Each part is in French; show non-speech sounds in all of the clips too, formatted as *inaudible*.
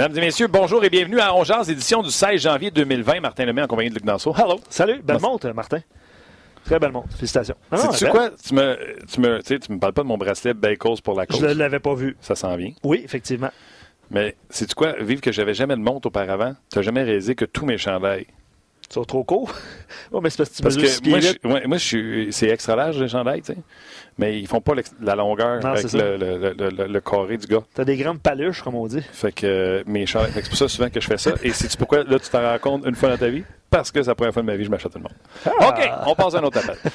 Mesdames et messieurs, bonjour et bienvenue à Ongears, édition du 16 janvier 2020. Martin Lemay en compagnie de Luc Danseau. Hello! Salut, belle montre, Martin. Très belle montre. Félicitations. tu quoi? Tu me, tu, me, tu me parles pas de mon bracelet Bacos pour la cause. Je ne l'avais pas vu. Ça s'en vient. Oui, effectivement. Mais c'est quoi? Vive que j'avais jamais de montre auparavant, tu n'as jamais réalisé que tous mes chandails sont trop courts. *laughs* oh, mais c'est parce que tu parce que moi, je, moi, je suis, c'est extra large les chandails, tu sais. Mais ils font pas la longueur avec le, le, le, carré du gars. T'as des grandes paluches, comme on dit. Fait que mes chandails, c'est pour ça souvent que je fais ça. Et sais-tu pourquoi là tu t'en rends compte une fois dans ta vie? Parce que c'est la première fois de ma vie je m'achète le monde. Ah! OK, on passe à un autre appel. *laughs*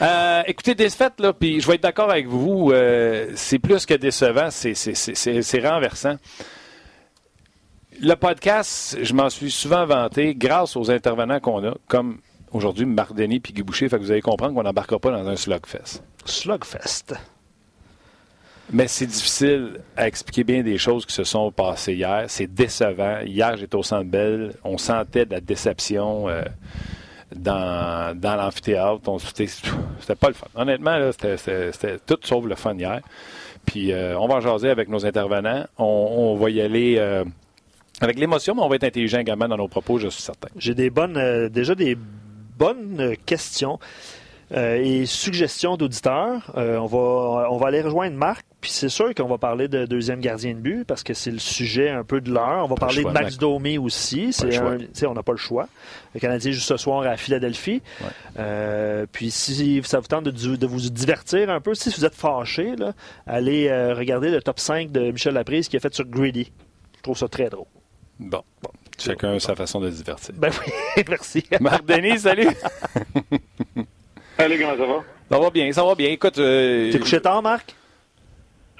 Euh, écoutez, défaite, là, puis je vais être d'accord avec vous, euh, c'est plus que décevant, c'est renversant. Le podcast, je m'en suis souvent vanté grâce aux intervenants qu'on a, comme aujourd'hui Marc Denis puis Guy Boucher. Fait que vous allez comprendre qu'on n'embarquera pas dans un slugfest. Slugfest. Mais c'est difficile à expliquer bien des choses qui se sont passées hier. C'est décevant. Hier, j'étais au Centre Bell. On sentait de la déception euh, dans, dans l'amphithéâtre. C'était pas le fun. Honnêtement, c'était tout sauf le fun hier. Puis euh, on va en jaser avec nos intervenants. On, va y aller euh, avec l'émotion, mais on va être intelligent également dans nos propos, je suis certain. J'ai des bonnes, déjà des bonnes questions et suggestions d'auditeurs. Euh, on, va, on va aller rejoindre Marc, puis c'est sûr qu'on va parler de deuxième gardien de but parce que c'est le sujet un peu de l'heure. On va parler de Max Domi aussi. C'est on n'a pas le choix. Le Canadien joue ce soir à Philadelphie. puis si ça vous tente de, de, vous divertir un peu, si vous êtes fâché, allez regarder le top 5 de Michel Laprise qui a fait sur Greedy. Je trouve ça très drôle. Bon. Chacun a sa façon de se divertir. Ben oui, *laughs* merci. Marc Denis, salut. *laughs* salut, comment ça va? Ça va bien, ça va bien. Écoute. Euh... T'es couché tard, Marc?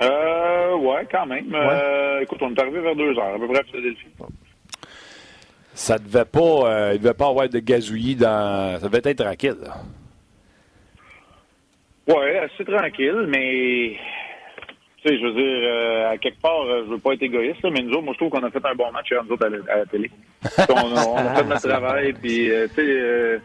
Euh, ouais, quand même. Euh, écoute, on est arrivé vers 2 heures, à peu près à Philadelphie. Ça devait pas, euh, il devait pas avoir de gazouillis dans. Ça devait être tranquille, là. Ouais, assez tranquille, mais tu sais, je veux dire, euh, à quelque part, euh, je veux pas être égoïste, mais nous autres, moi, je trouve qu'on a fait un bon match nous autres à la, télé. *laughs* on, a, fait notre travail, puis, euh, tu sais,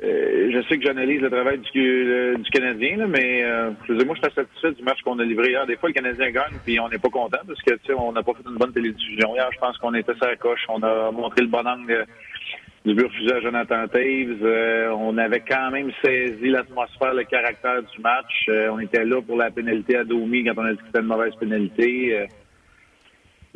je sais que j'analyse le travail du, du Canadien, mais je veux dire, moi, je suis satisfait du match qu'on a livré hier. Des fois, le Canadien gagne, puis on n'est pas content parce que, tu sais, on n'a pas fait une bonne télédiffusion hier. Je pense qu'on était sur la coche. On a montré le bon angle du but refusé à Jonathan Taves. Euh, on avait quand même saisi l'atmosphère, le caractère du match. Euh, on était là pour la pénalité à Domi quand on a dit que c'était une mauvaise pénalité.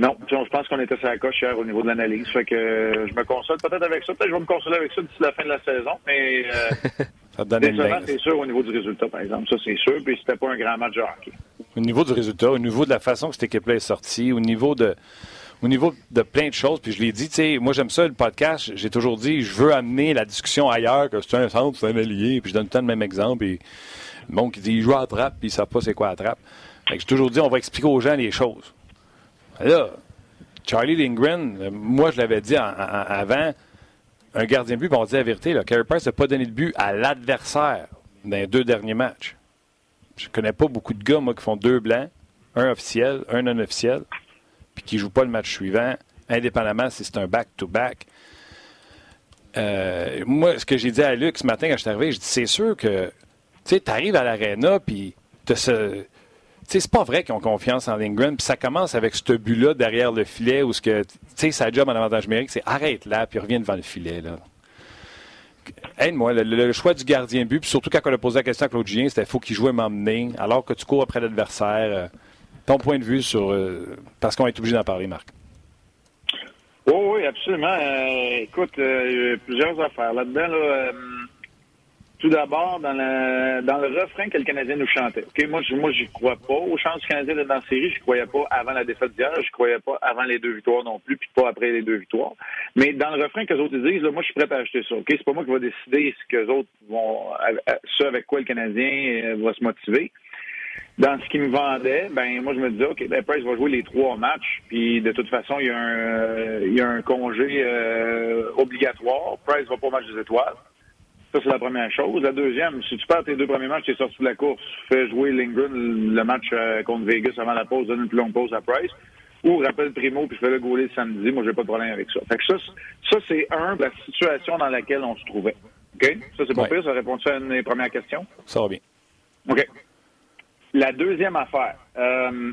Euh, non, je pense qu'on était sur la coche hier au niveau de l'analyse. Fait que je me console peut-être avec ça. Peut-être que je vais me consoler avec ça d'ici la fin de la saison. Mais *laughs* ça décevant, c'est sûr au niveau du résultat, par exemple. Ça, c'est sûr. Puis c'était pas un grand match de hockey. Au niveau du résultat, au niveau de la façon que cette équipe-là est sortie, au niveau de au niveau de plein de choses, puis je l'ai dit, tu sais, moi j'aime ça le podcast, j'ai toujours dit, je veux amener la discussion ailleurs, que c'est un centre, c'est un allié, puis je donne tout le même exemple, et le monde qui dit, il joue à trappe, puis ils savent pas c'est quoi à trappe. Fait que j'ai toujours dit, on va expliquer aux gens les choses. Là, Charlie Lindgren, euh, moi je l'avais dit avant, un gardien de but, on dit la vérité, là, Carey Price n'a pas donné de but à l'adversaire dans les deux derniers matchs. Je connais pas beaucoup de gars, moi, qui font deux blancs, un officiel, un non officiel puis qui ne joue pas le match suivant, indépendamment si c'est un back-to-back. Euh, moi, ce que j'ai dit à Luc ce matin quand je suis arrivé, je dis c'est sûr que tu arrives à l'aréna, puis ce. C'est pas vrai qu'ils ont confiance en Lindgren, puis ça commence avec ce but-là derrière le filet où ce que, tu sais, sa job en avantage numérique, c'est arrête là, puis reviens devant le filet, là. Aide-moi, le, choix du gardien but, puis surtout quand on a posé la question à Claude Julien, c'était faut qu'il joue m'emmener, alors que tu cours après l'adversaire. Euh, ton point de vue sur. Euh, parce qu'on est obligé d'en parler, Marc. Oh, oui, absolument. Euh, écoute, euh, plusieurs affaires là-dedans. Là, tout d'abord, dans, le refrain que le Canadien nous chantait. Moi, moi, j'y crois pas. Aux chances du Canadien d'être dans la série, je croyais pas avant la défaite d'hier, je croyais pas avant les deux victoires non plus, puis pas après les deux victoires. Mais dans le refrain que les autres disent, là, moi, je suis prêt à acheter ça. Ok, c'est pas moi qui va décider ce que les autres vont, ce avec quoi le Canadien va se motiver dans ce qu'il me vendait, ben moi je me disais OK, ben Price va jouer les trois matchs, puis de toute façon il y a un euh, il y a un congé euh, obligatoire. Price va pas au match des étoiles. Ça c'est la première chose. La deuxième, si tu perds tes deux premiers matchs, tu es sorti de la course, fais jouer Lindgren le match euh, contre Vegas avant la pause, donne une plus longue pause à Price. Ou rappelle Primo puis fais le goaler le samedi. Moi j'ai pas de problème avec ça. Fait que ça, ça c'est un la situation dans laquelle on se trouvait. OK? Ça c'est pas pire, ça répond à une des premières questions? Ça va bien. OK. La deuxième affaire, euh,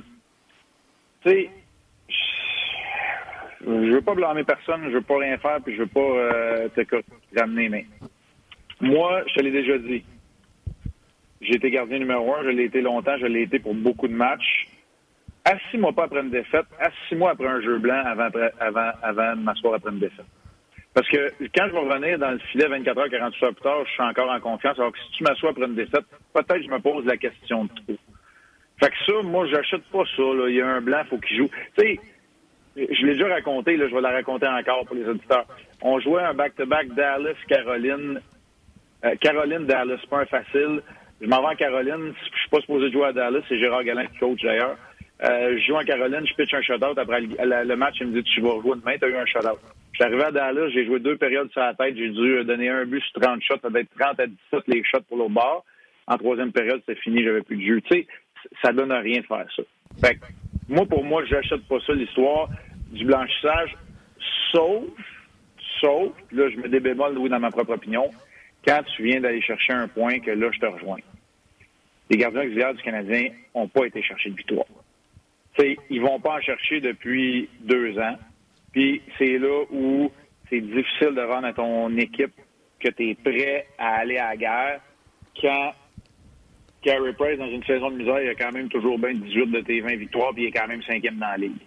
tu sais, je veux pas blâmer personne, je veux pas rien faire, puis je veux pas euh, te ramener, mais moi, je te l'ai déjà dit. J'ai été gardien numéro un, je l'ai été longtemps, je l'ai été pour beaucoup de matchs. Assis-moi pas après une défaite, assis-moi après un jeu blanc avant, avant, avant de m'asseoir après une défaite. Parce que quand je vais revenir dans le filet 24 heures, 48 heures plus tard, je suis encore en confiance. Alors que si tu m'assois après une défaite, peut-être je me pose la question de trop. Fait que ça, moi, j'achète pas ça. Il y a un blanc, faut qu'il joue. Tu sais, je l'ai déjà raconté, là, je vais la raconter encore pour les auditeurs. On jouait un back-to-back Dallas-Caroline. Euh, Caroline-Dallas, pas un facile. Je m'en vais en Caroline. Je suis pas supposé jouer à Dallas. C'est Gérard Galin qui coach d'ailleurs. Euh, je joue en Caroline, je pitch un shutout. Après le, match, il me dit Tu vas rejouer demain, tu as eu un shutout. Je suis arrivé à Dallas, j'ai joué deux périodes sur la tête. J'ai dû donner un but sur 30 shots. Ça devait être 30 à 17 les shots pour l'autre bord. En troisième période, c'est fini, j'avais plus de jeu. Tu sais, ça donne rien de faire ça. Fait que, moi, pour moi, j'achète pas ça, l'histoire du blanchissage, sauf, sauf, là, je me débémole oui, dans ma propre opinion, quand tu viens d'aller chercher un point que là, je te rejoins. Les gardiens auxiliaires du Canadien n'ont pas été chercher de victoire. T'sais, ils vont pas en chercher depuis deux ans. Puis c'est là où c'est difficile de rendre à ton équipe que tu es prêt à aller à la guerre quand Carey Price, dans une saison de misère, il a quand même toujours bien 18 de tes 20 victoires, puis il est quand même cinquième dans la ligue.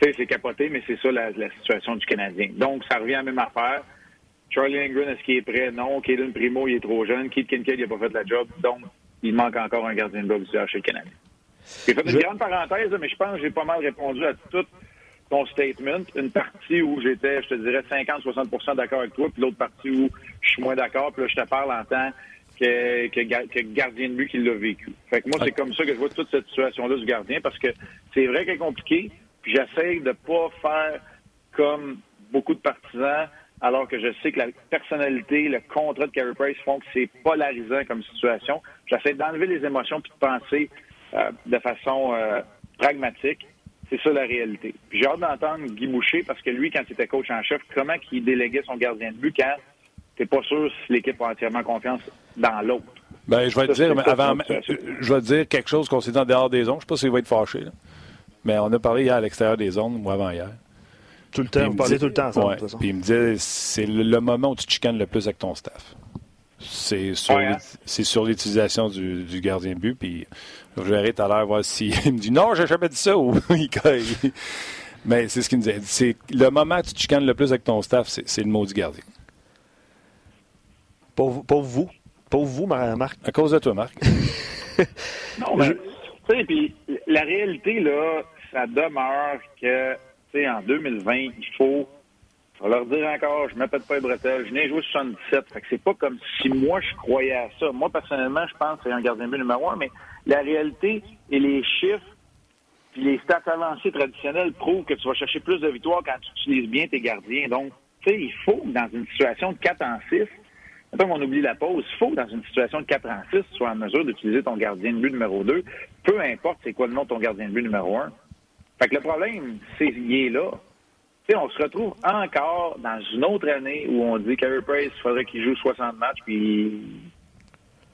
C'est capoté, mais c'est ça la, situation du Canadien. Donc, ça revient à la même affaire. Charlie Lindgren, est-ce qu'il est prêt? Non. Kaden Primo, il est trop jeune. Keith Kincaid, il n'a pas fait la job. Donc, il manque encore un gardien de but chez le Canadien. J'ai fait une grande parenthèse, mais je pense que j'ai pas mal répondu à tout ton statement. Une partie où j'étais, je te dirais, 50-60% d'accord avec toi, puis l'autre partie où je suis moins d'accord. Puis là, je te parle en tant que, que, gardien de but qui l'a vécu. Fait que moi, c'est comme ça que je vois toute cette situation-là du gardien, parce que c'est vrai qu'elle est compliquée, puis j'essaie de pas faire comme beaucoup de partisans, alors que je sais que la personnalité, le contrat de Carey Price font que c'est polarisant comme situation. J'essaie d'enlever les émotions puis de penser euh, de façon euh, pragmatique. C'est ça la réalité. j'ai hâte d'entendre Guy Boucher parce que lui, quand il était coach en chef, comment il déléguait son gardien de but quand t'es pas sûr si l'équipe a entièrement confiance dans l'autre. Ben, je vais te dire, avant, je vais te dire quelque chose qu'on s'est dit en dehors des ondes. Je sais pas s'il va être fâché. Mais on a parlé hier à l'extérieur des ondes, moi avant hier. Tout le temps, on parlait tout le temps ensemble. Puis il me disait, c'est le, moment où tu te chicanes le plus avec ton staff. C'est sur, hein? sur l'utilisation du, gardien de but. Puis je verrai tout à l'heure voir s'il *laughs* me dit non, j'ai jamais dit ça ou *laughs* il Mais c'est ce qu'il me disait. C'est le moment où tu te chicanes le plus avec ton staff, c'est le mot du gardien. Pour, vous. Pour vous, Marc. À cause de toi, Marc. *laughs* non, mais, tu sais, puis la réalité, là, ça demeure que, en 2020, il faut, leur dire encore, je m'appelle pas les bretelles, je n'ai joué 77. Fait que c'est pas comme si moi, je croyais à ça. Moi, personnellement, je pense que c'est un gardien de but numéro un, mais la réalité et les chiffres puis les stats avancées traditionnelles prouvent que tu vas chercher plus de victoires quand tu utilises bien tes gardiens. Donc, tu sais, il faut, dans une situation de 4 en 6, Mettons qu'on oublie la pause, il faut, dans une situation de 4 en 6, tu sois en mesure d'utiliser ton gardien de but numéro 2, peu importe c'est quoi le nom de ton gardien de but numéro 1. Fait que le problème, c'est qu'il est là. sais, on se retrouve encore dans une autre année où on dit Carey Price, il faudrait qu'il joue 60 matchs, puis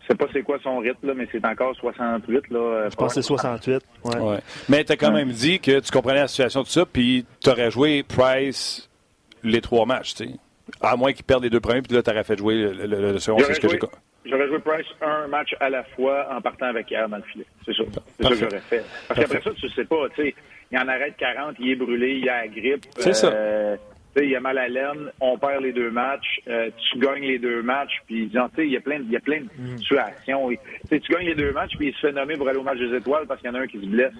je sais pas c'est quoi son rythme, là, mais c'est encore 68. Là, je pense que c'est 68. Ouais. Mais tu as quand même dit que tu comprenais la situation de ça, puis tu aurais joué Price les trois matchs, tu sais. À moins qu'il perde les deux premiers, puis là, tu aurais fait jouer le, le, second. C'est ce que j'ai J'aurais joué Price un match à la fois en partant avec hier dans le filet. C'est ça. C'est ça que j'aurais fait. Parce qu'après ça, tu sais pas, tu sais, il en arrête 40, il est brûlé, il a la grippe. C'est ça. Euh, il a mal à l'aine, on perd les deux matchs, euh, tu gagnes les deux matchs, puis il y a plein, il y a plein de mm. situations. tu gagnes les deux matchs, puis il se fait nommer pour aller au match des étoiles parce qu'il y en a un qui se blesse.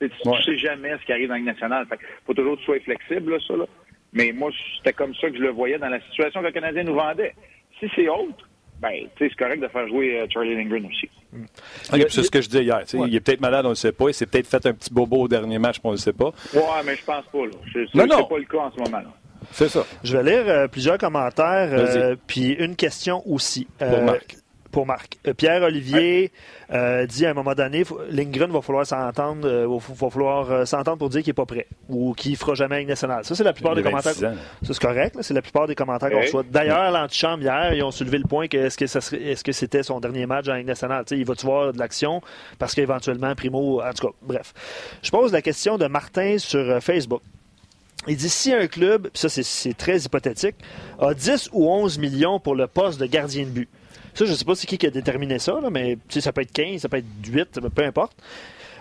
Tu ne sais jamais ce qui arrive dans le national. Fait faut toujours que tu sois flexible, là, ça. Là. Mais moi, c'était comme ça que je le voyais dans la situation que le Canadien nous vendait. Si c'est autre, ben, c'est correct de faire jouer euh, Charlie Lindgren aussi. c'est ce que je disais hier. Il est peut-être malade, on ne le sait pas. Il s'est peut-être fait un petit bobo au dernier match, on ne le sait pas. Ouais, mais je pense pas. Ce n'est pas le cas en ce moment. là C'est ça. Je vais lire euh, plusieurs commentaires, euh, puis une question aussi. Pour Marc pour Marc. Euh, Pierre-Olivier euh, dit à un moment donné, Lindgren va falloir s'entendre, euh, va, falloir s'entendre pour dire qu'il n'est pas prêt ou qu'il ne fera jamais une nationale. Ça, c'est la plupart des commentaires. Ça, c'est correct. C'est la plupart des commentaires qu'on reçoit. D'ailleurs, l'antichambre hier, ils ont soulevé le point que est-ce que, ça est-ce que c'était son dernier match en Ligue nationale? il va-tu voir de l'action? Parce qu'éventuellement, Primo, en tout cas, bref. Je pose la question de Martin sur Facebook. Il dit si un club, ça c'est très hypothétique, a 10 ou 11 millions pour le poste de gardien de but. Ça, je sais pas c'est qui qui a déterminé ça, mais ça peut être 15, ça peut être 8, peu importe.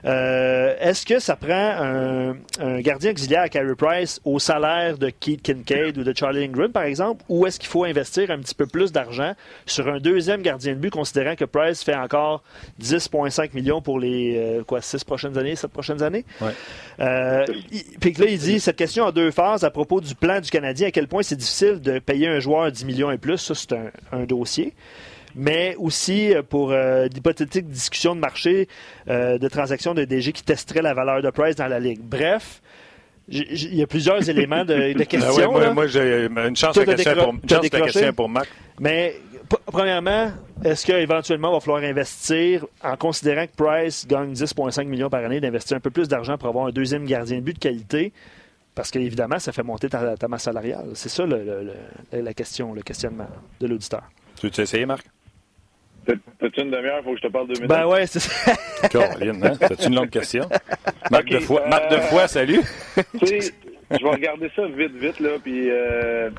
Euh, est-ce que ça prend un, gardien auxiliaire à Carey Price au salaire de Keith Kincaid ou de Charlie Lindgren, par exemple, ou est-ce qu'il faut investir un petit peu plus d'argent sur un deuxième gardien de but, considérant que Price fait encore 10,5 millions pour les euh, quoi, 6 prochaines années, 7 prochaines années? Euh, puis là, il dit cette question a deux phases à propos du plan du Canadien, à quel point c'est difficile de payer un joueur 10 millions et plus. Ça, c'est un dossier mais aussi euh, pour euh, d'hypothétiques discussions de marché, euh, de transactions de DG qui testeraient la valeur de Price dans la Ligue. Bref, il y a plusieurs *laughs* éléments de, de questions. moi, j'ai une chance de question pour, question pour Marc. Mais premièrement, est-ce qu'éventuellement, il va falloir investir, en considérant que Price gagne 10,5 millions par année, d'investir un peu plus d'argent pour avoir un deuxième gardien de but de qualité? Parce qu'évidemment, ça fait monter ta, masse salariale. C'est ça la question, le questionnement de l'auditeur. Tu veux essayer, Marc? T'as-tu une demi-heure? Faut que je te parle deux minutes? Ben ouais, c'est ça. *laughs* Caroline, hein? C'est une longue question? Marc, de foi, Marc de foi, salut. *laughs* tu sais, je vais regarder ça vite, vite, là, puis euh,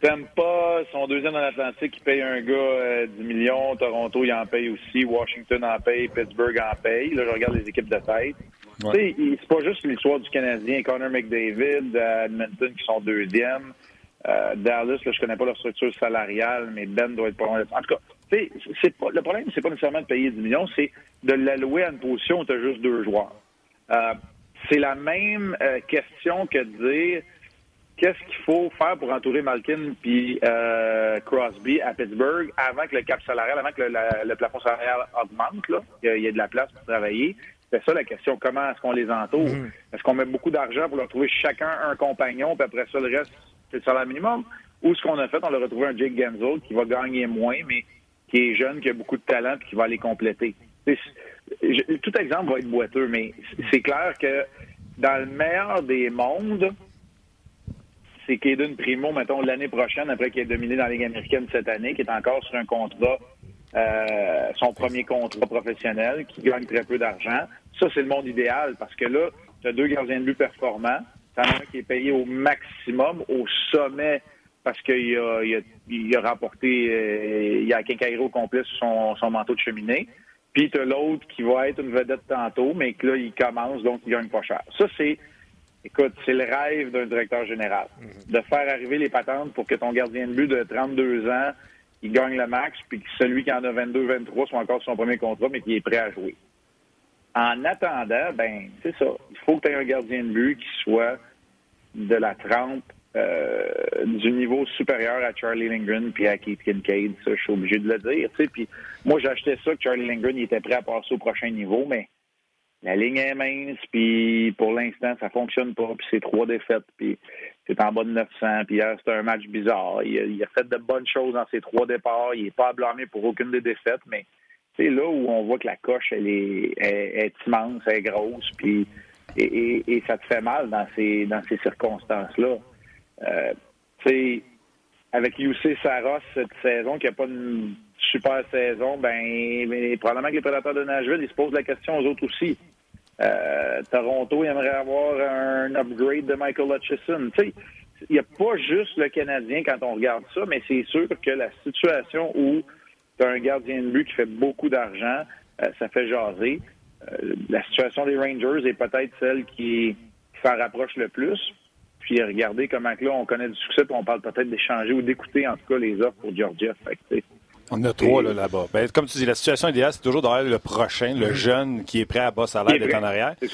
t'aimes pas son deuxième dans l'Atlantique, il paye un gars euh, 10 millions, Toronto, il en paye aussi, Washington en paye, Pittsburgh en paye. Là, je regarde les équipes de tête. Tu sais, c'est pas juste l'histoire du Canadien, Connor McDavid, Edmonton qui sont deuxièmes. Euh, Dallas, je connais pas leur structure salariale, mais Ben doit être pas loin. En tout cas, le problème, c'est pas nécessairement de payer 10 millions, c'est de l'allouer à une position où tu as juste deux joueurs. Euh, c'est la même euh, question que de dire qu'est-ce qu'il faut faire pour entourer Malkin puis Crosby à Pittsburgh avant que le cap salarial, avant que le, plafond salarial augmente, là, qu'il y ait de la place pour travailler. C'est ça la question. Comment est-ce qu'on les entoure? Mm-hmm. Est-ce qu'on met beaucoup d'argent pour leur trouver chacun un compagnon, puis après ça, le reste, c'est le salaire minimum? Ou ce qu'on a fait, on a retrouvé un Jake Genzel qui va gagner moins, mais qui est jeune, qui a beaucoup de talent, et qui va aller compléter. tout exemple va être boiteux, mais c'est clair que dans le meilleur des mondes, c'est Kaden Primo, mettons, l'année prochaine, après qu'il ait dominé dans la Ligue américaine cette année, qui est encore sur un contrat, euh, son premier contrat professionnel, qui gagne très peu d'argent. Ça, c'est le monde idéal, parce que là, tu as deux gardiens de but performants, tu as un qui est payé au maximum, au sommet parce qu'il a, il a, rapporté, euh, il a un complet sur son, manteau de cheminée. Puis tu as l'autre qui va être une vedette tantôt, mais que là, il commence, donc il gagne pas cher. Ça, c'est, écoute, c'est le rêve d'un directeur général. Mhm. De faire arriver les patentes pour que ton gardien de but de 32 ans, il gagne le max, puis que celui qui en a 22, 23 soit encore sur son premier contrat, mais qui est prêt à jouer. En attendant, ben, c'est ça. Il faut que tu aies un gardien de but qui soit de la trempe euh, du niveau supérieur à Charlie Lindgren puis à Keith Kincaid. Ça, je suis obligé de le dire. Puis moi, j'achetais ça que Charlie Lindgren il était prêt à passer au prochain niveau, mais la ligne est mince, puis pour l'instant, ça fonctionne pas, puis c'est trois défaites, puis c'est en bas de 900, puis hier, c'était un match bizarre. Il a, fait de bonnes choses dans ses trois départs, il n'est pas à blâmer pour aucune des défaites, mais c'est là où on voit que la coche, elle est, immense, elle est grosse, puis et, ça te fait mal dans ces, dans ces circonstances-là. Euh, avec UC Saros cette saison, qui n'a pas une super saison, ben, probablement que les prédateurs de Nashville, ils se posent la question aux autres aussi. Euh, Toronto, aimerait avoir un upgrade de Michael Hutchison. Il n'y a pas juste le Canadien quand on regarde ça, mais c'est sûr que la situation où tu as un gardien de but qui fait beaucoup d'argent, euh, ça fait jaser. Euh, la situation des Rangers est peut-être celle qui, qui s'en rapproche le plus. Puis regardez comment là, on connaît du succès, puis on parle peut-être d'échanger ou d'écouter en tout cas les offres pour Georgia. On a trois là, bas ben, comme tu dis, la situation idéale, c'est toujours d'avoir le prochain, le jeune qui est prêt à bas salaire d'être en arrière. Puis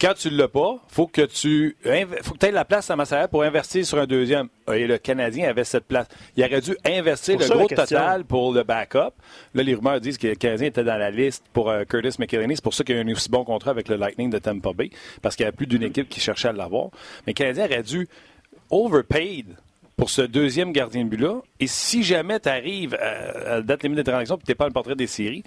quand tu ne l'as pas, faut que tu faut que tu aies la place à ma salaire pour investir sur un deuxième. Et le Canadien avait cette place. Il aurait dû investir le gros total pour le backup. Là, les rumeurs disent que le Canadien était dans la liste pour euh, Curtis McElhinney. C'est pour ça qu'il y a un aussi bon contrat avec le Lightning de Tampa Bay, parce qu'il y a plus d'une équipe qui cherchait à l'avoir. Mais le Canadien aurait dû overpaid pour ce deuxième gardien de but-là. Et si jamais tu arrives à, la date limite de transaction et tu n'es pas le portrait des séries,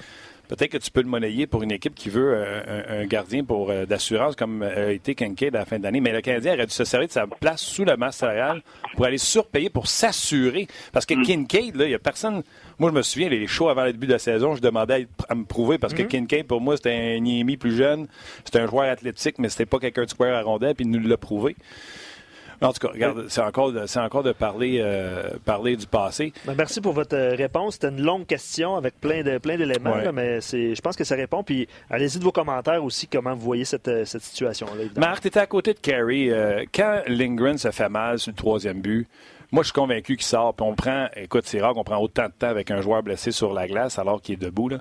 peut-être que tu peux le monnayer pour une équipe qui veut euh, un, gardien pour euh, d'assurance comme euh, a été Kincaid à la fin d'année. Mais le Canadien aurait dû se servir de sa place sous la masse salariale pour aller surpayer, pour s'assurer. Parce que mm. Kincaid, il n'y a personne. Moi, je me souviens, les shows avant le début de la saison, je demandais à, me prouver parce que mm. Kincaid, pour moi, c'était un Niemi plus jeune. C'était un joueur athlétique, mais c'était pas quelqu'un de square à rondelle, puis il nous l'a prouvé. En tout cas, regarde, c'est encore, de, encore de parler, euh, parler du passé. Ben, merci pour votre euh, réponse. C'était une longue question avec plein de plein d'éléments, mais c'est, je pense que ça répond. Puis allez-y de vos commentaires aussi comment vous voyez cette, euh, cette situation-là. Marc, tu étais à côté de Carey. quand Lindgren se fait mal sur le troisième but, moi, je suis convaincu qu'il sort. Puis on prend, écoute, c'est rare qu'on prend autant de temps avec un joueur blessé sur la glace alors qu'il est debout. Là.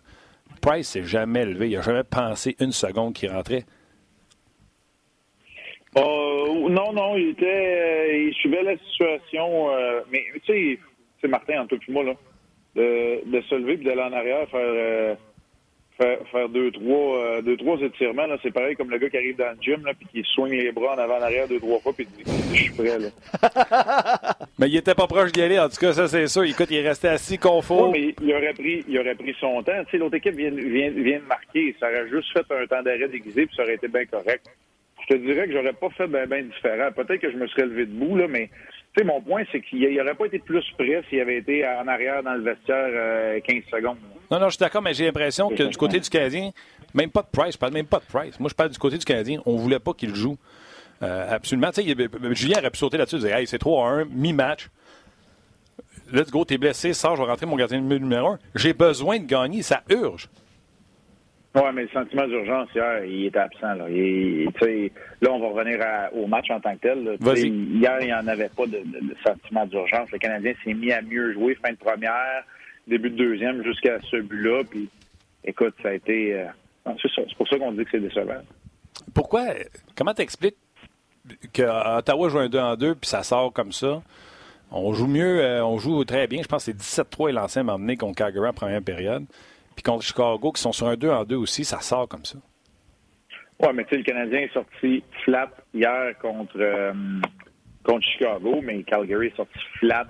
Price s'est jamais levé. Il n'a jamais pensé une seconde qu'il rentrait. Euh, non, non, il était, euh, il suivait la situation, euh, mais tu sais, c'est Martin, en tout cas, moi, là, de, de se lever et d'aller en arrière, faire, faire, faire, deux, trois, deux, trois étirements, là, c'est pareil comme le gars qui arrive dans le gym, là, puis qui soigne les bras en avant, en arrière deux, trois fois, puis dit, je suis prêt, là. *laughs* mais il était pas proche d'y aller, en tout cas, ça, c'est sûr. Écoute, il est resté assis confort. mais il aurait pris, il aurait pris son temps. Tu sais, l'autre équipe vient, vient, vient de marquer. Ça aurait juste fait un temps d'arrêt déguisé, puis ça aurait été bien correct je te dirais que j'aurais pas fait bien ben différent. Peut-être que je me serais levé debout, là, mais tu sais, mon point, c'est qu'il n'aurait pas été plus prêt s'il avait été en arrière dans le vestiaire 15 euh, secondes. Non, non, je suis d'accord, mais j'ai l'impression que du côté du Canadien, même pas de Price, je parle même pas de Price. Moi, je parle du côté du Canadien, on voulait pas qu'il joue. Euh, absolument. Tu sais, Julien aurait pu sauter là-dessus et dire Hey, c'est 3 1, mi-match. Let's go, t'es blessé, sors, je vais rentrer mon gardien numéro 1. J'ai besoin de gagner, ça urge. Oui, mais le sentiment d'urgence, hier, il était absent. Là, là on va revenir au match en tant que tel. Hier, il n'y en avait pas de, sentiment d'urgence. Le Canadien s'est mis à mieux jouer fin de première, début de deuxième, jusqu'à ce but-là. Puis, écoute, ça a été... Euh, c'est pour ça qu'on dit que c'est décevant. Pourquoi? Comment t'expliques qu'Ottawa joue un 2 en 2 puis ça sort comme ça? On joue mieux, euh, on joue très bien. Je pense que c'est 17-3 et l'ancien m'a emmené contre Calgary en première période. Puis contre Chicago, qui sont sur un 2 en 2 aussi, ça sort comme ça. Oui, mais tu sais, le Canadien est sorti flat hier contre, euh, contre Chicago, mais Calgary est sorti flat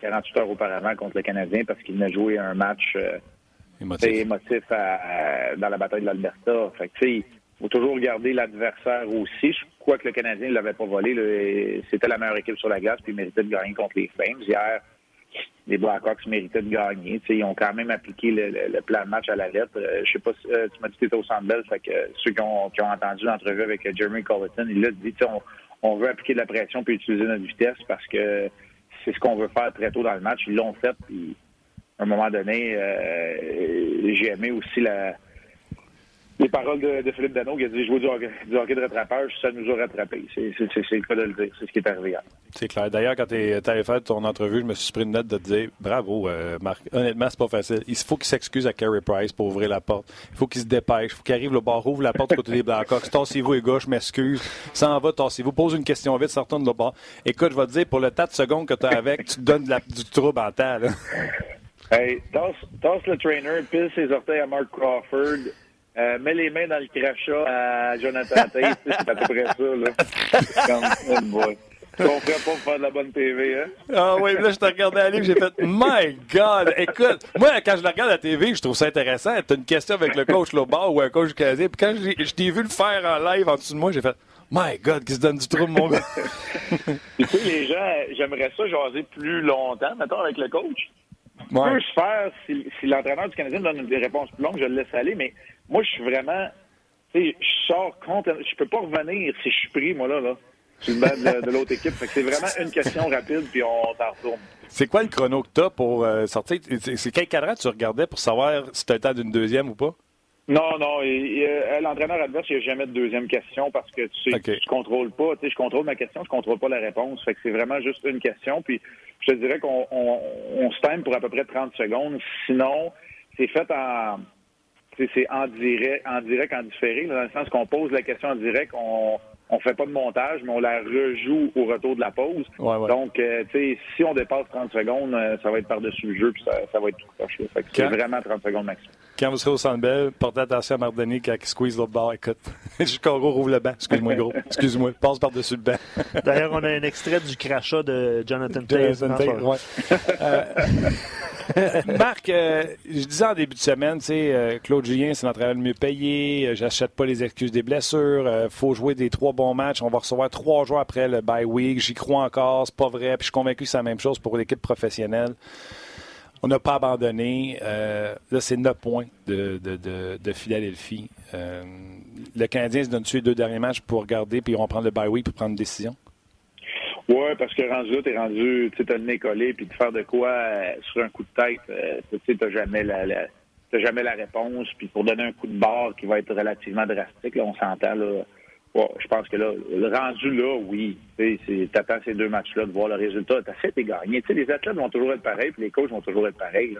48 heures auparavant contre le Canadien parce qu'il venait jouer un match euh, émotif, dans la bataille de l'Alberta. Fait que, tu sais, il faut toujours regarder l'adversaire aussi. Je crois que le Canadien ne l'avait pas volé. C'était la meilleure équipe sur la glace, puis il méritait de gagner contre les Flames. Hier, les Blackhawks méritaient de gagner. ils ont quand même appliqué le, plan de match à la lettre. Euh, je sais pas si euh, tu m'as dit que tu étais au Centre Bell, fait que ceux qui ont, entendu l'entrevue avec euh, Jeremy Colleton, il a dit on, on veut appliquer de la pression puis utiliser notre vitesse parce que c'est ce qu'on veut faire très tôt dans le match. Ils l'ont fait, puis à un moment donné, j'ai aimé aussi la, les paroles de, Philippe Dano qui a dit jouer du hockey, du hockey de rattrapage, ça nous a rattrapés. C'est le cas de le dire. C'est ce qui est arrivé C'est clair. D'ailleurs, quand tu avais fait ton entrevue, je me suis pris une note de te dire bravo, euh, Marc. Honnêtement, c'est pas facile. Il faut qu'il s'excuse à Carey Price pour ouvrir la porte. Il faut qu'il se dépêche. Il faut qu'il arrive le bar, ouvre la porte du côté des Blackhawks. *laughs* Tassez-vous, les gars, je m'excuse. S'en va, tassez-vous. Pose une question vite, sortons de le bord. Écoute, je vais te dire, pour le tas de secondes que tu as avec, tu te donnes du trouble en temps. Hey, tasse, le trainer, pile ses orteils à Mark Crawford. Euh, mets les mains dans le crachat à Jonathan Tate, c'est à peu près ça, là. Comme, boy. On ferait pas pour faire de la bonne TV, hein? Ah oui, là, je te regardé aller, j'ai fait, My God! Écoute, moi, quand je la regarde à la TV, je trouve ça intéressant. T'as une question avec le coach là-bas ou un coach canadien. Puis quand je t'ai vu le faire en live en dessous de moi, j'ai fait, My God, qui se donne du trouble, mon gars. *laughs* tu sais, les gens, j'aimerais ça jaser plus longtemps, mettons, avec le coach. Ouais. peut se faire, si, si l'entraîneur du Canadien donne des réponses plus longues, je le laisse aller, mais moi, je suis vraiment. Tu sais, je sors. Je peux pas revenir si je suis pris, moi, là, là. Sur le banc de, l'autre équipe. Fait que c'est vraiment une question rapide, puis on t'en retourne. C'est quoi le chrono que tu as pour euh, sortir? C'est quel cadran tu regardais pour savoir si tu as le temps d'une deuxième ou pas? Non, non. L'entraîneur adverse, il n'y a jamais de deuxième question parce que tu sais, okay. contrôles pas. Tu sais, je contrôle ma question, je contrôle pas la réponse. Fait que c'est vraiment juste une question. Puis je te dirais qu'on on, on se pour à peu près 30 secondes. Sinon, c'est fait en c'est en direct, en direct, en différé, dans le sens qu'on pose la question en direct, on on fait pas de montage, mais on la rejoue au retour de la pause. Donc, euh, tu sais, si on dépasse 30 secondes, euh, ça va être par-dessus le jeu, puis ça, va être tout croché. c'est vraiment 30 secondes maximum. Quand vous serez au Centre portez attention à Mardoni quand il squeeze l'autre bord. Écoute, *laughs* jusqu'au gros rouvre le banc. Excuse-moi, gros. Excuse-moi. Passe par-dessus le banc. *laughs* D'ailleurs, on a un extrait du crachat de Jonathan Tate. Jonathan *laughs* Marc, euh, je disais en début de semaine, tu sais, euh, Claude Julien, c'est l'entraîneur le mieux payé. Euh, j'achète pas les excuses des blessures. Il faut jouer des trois bons matchs. On va recevoir trois jours après le bye week. J'y crois encore. C'est pas vrai. Puis je suis convaincu que c'est la même chose pour l'équipe professionnelle. On n'a pas abandonné. là, c'est neuf points de, de, Philadelphie. le Canadien se donne les deux derniers matches pour regarder, puis ils vont prendre le bye week pour prendre une décision. Ouais, parce que rendu là, t'es rendu, tu sais, le nez collé, puis de faire de quoi euh, sur un coup de tête, euh, tu sais, t'as jamais la, jamais la réponse. Puis pour donner un coup de barre qui va être relativement drastique, là, on s'entend là. Je pense que là, le rendu là, oui. Tu attends ces deux matchs-là de voir le résultat. T'as fait et gagné. Les athlètes vont toujours être pareils, puis les coachs vont toujours être pareils.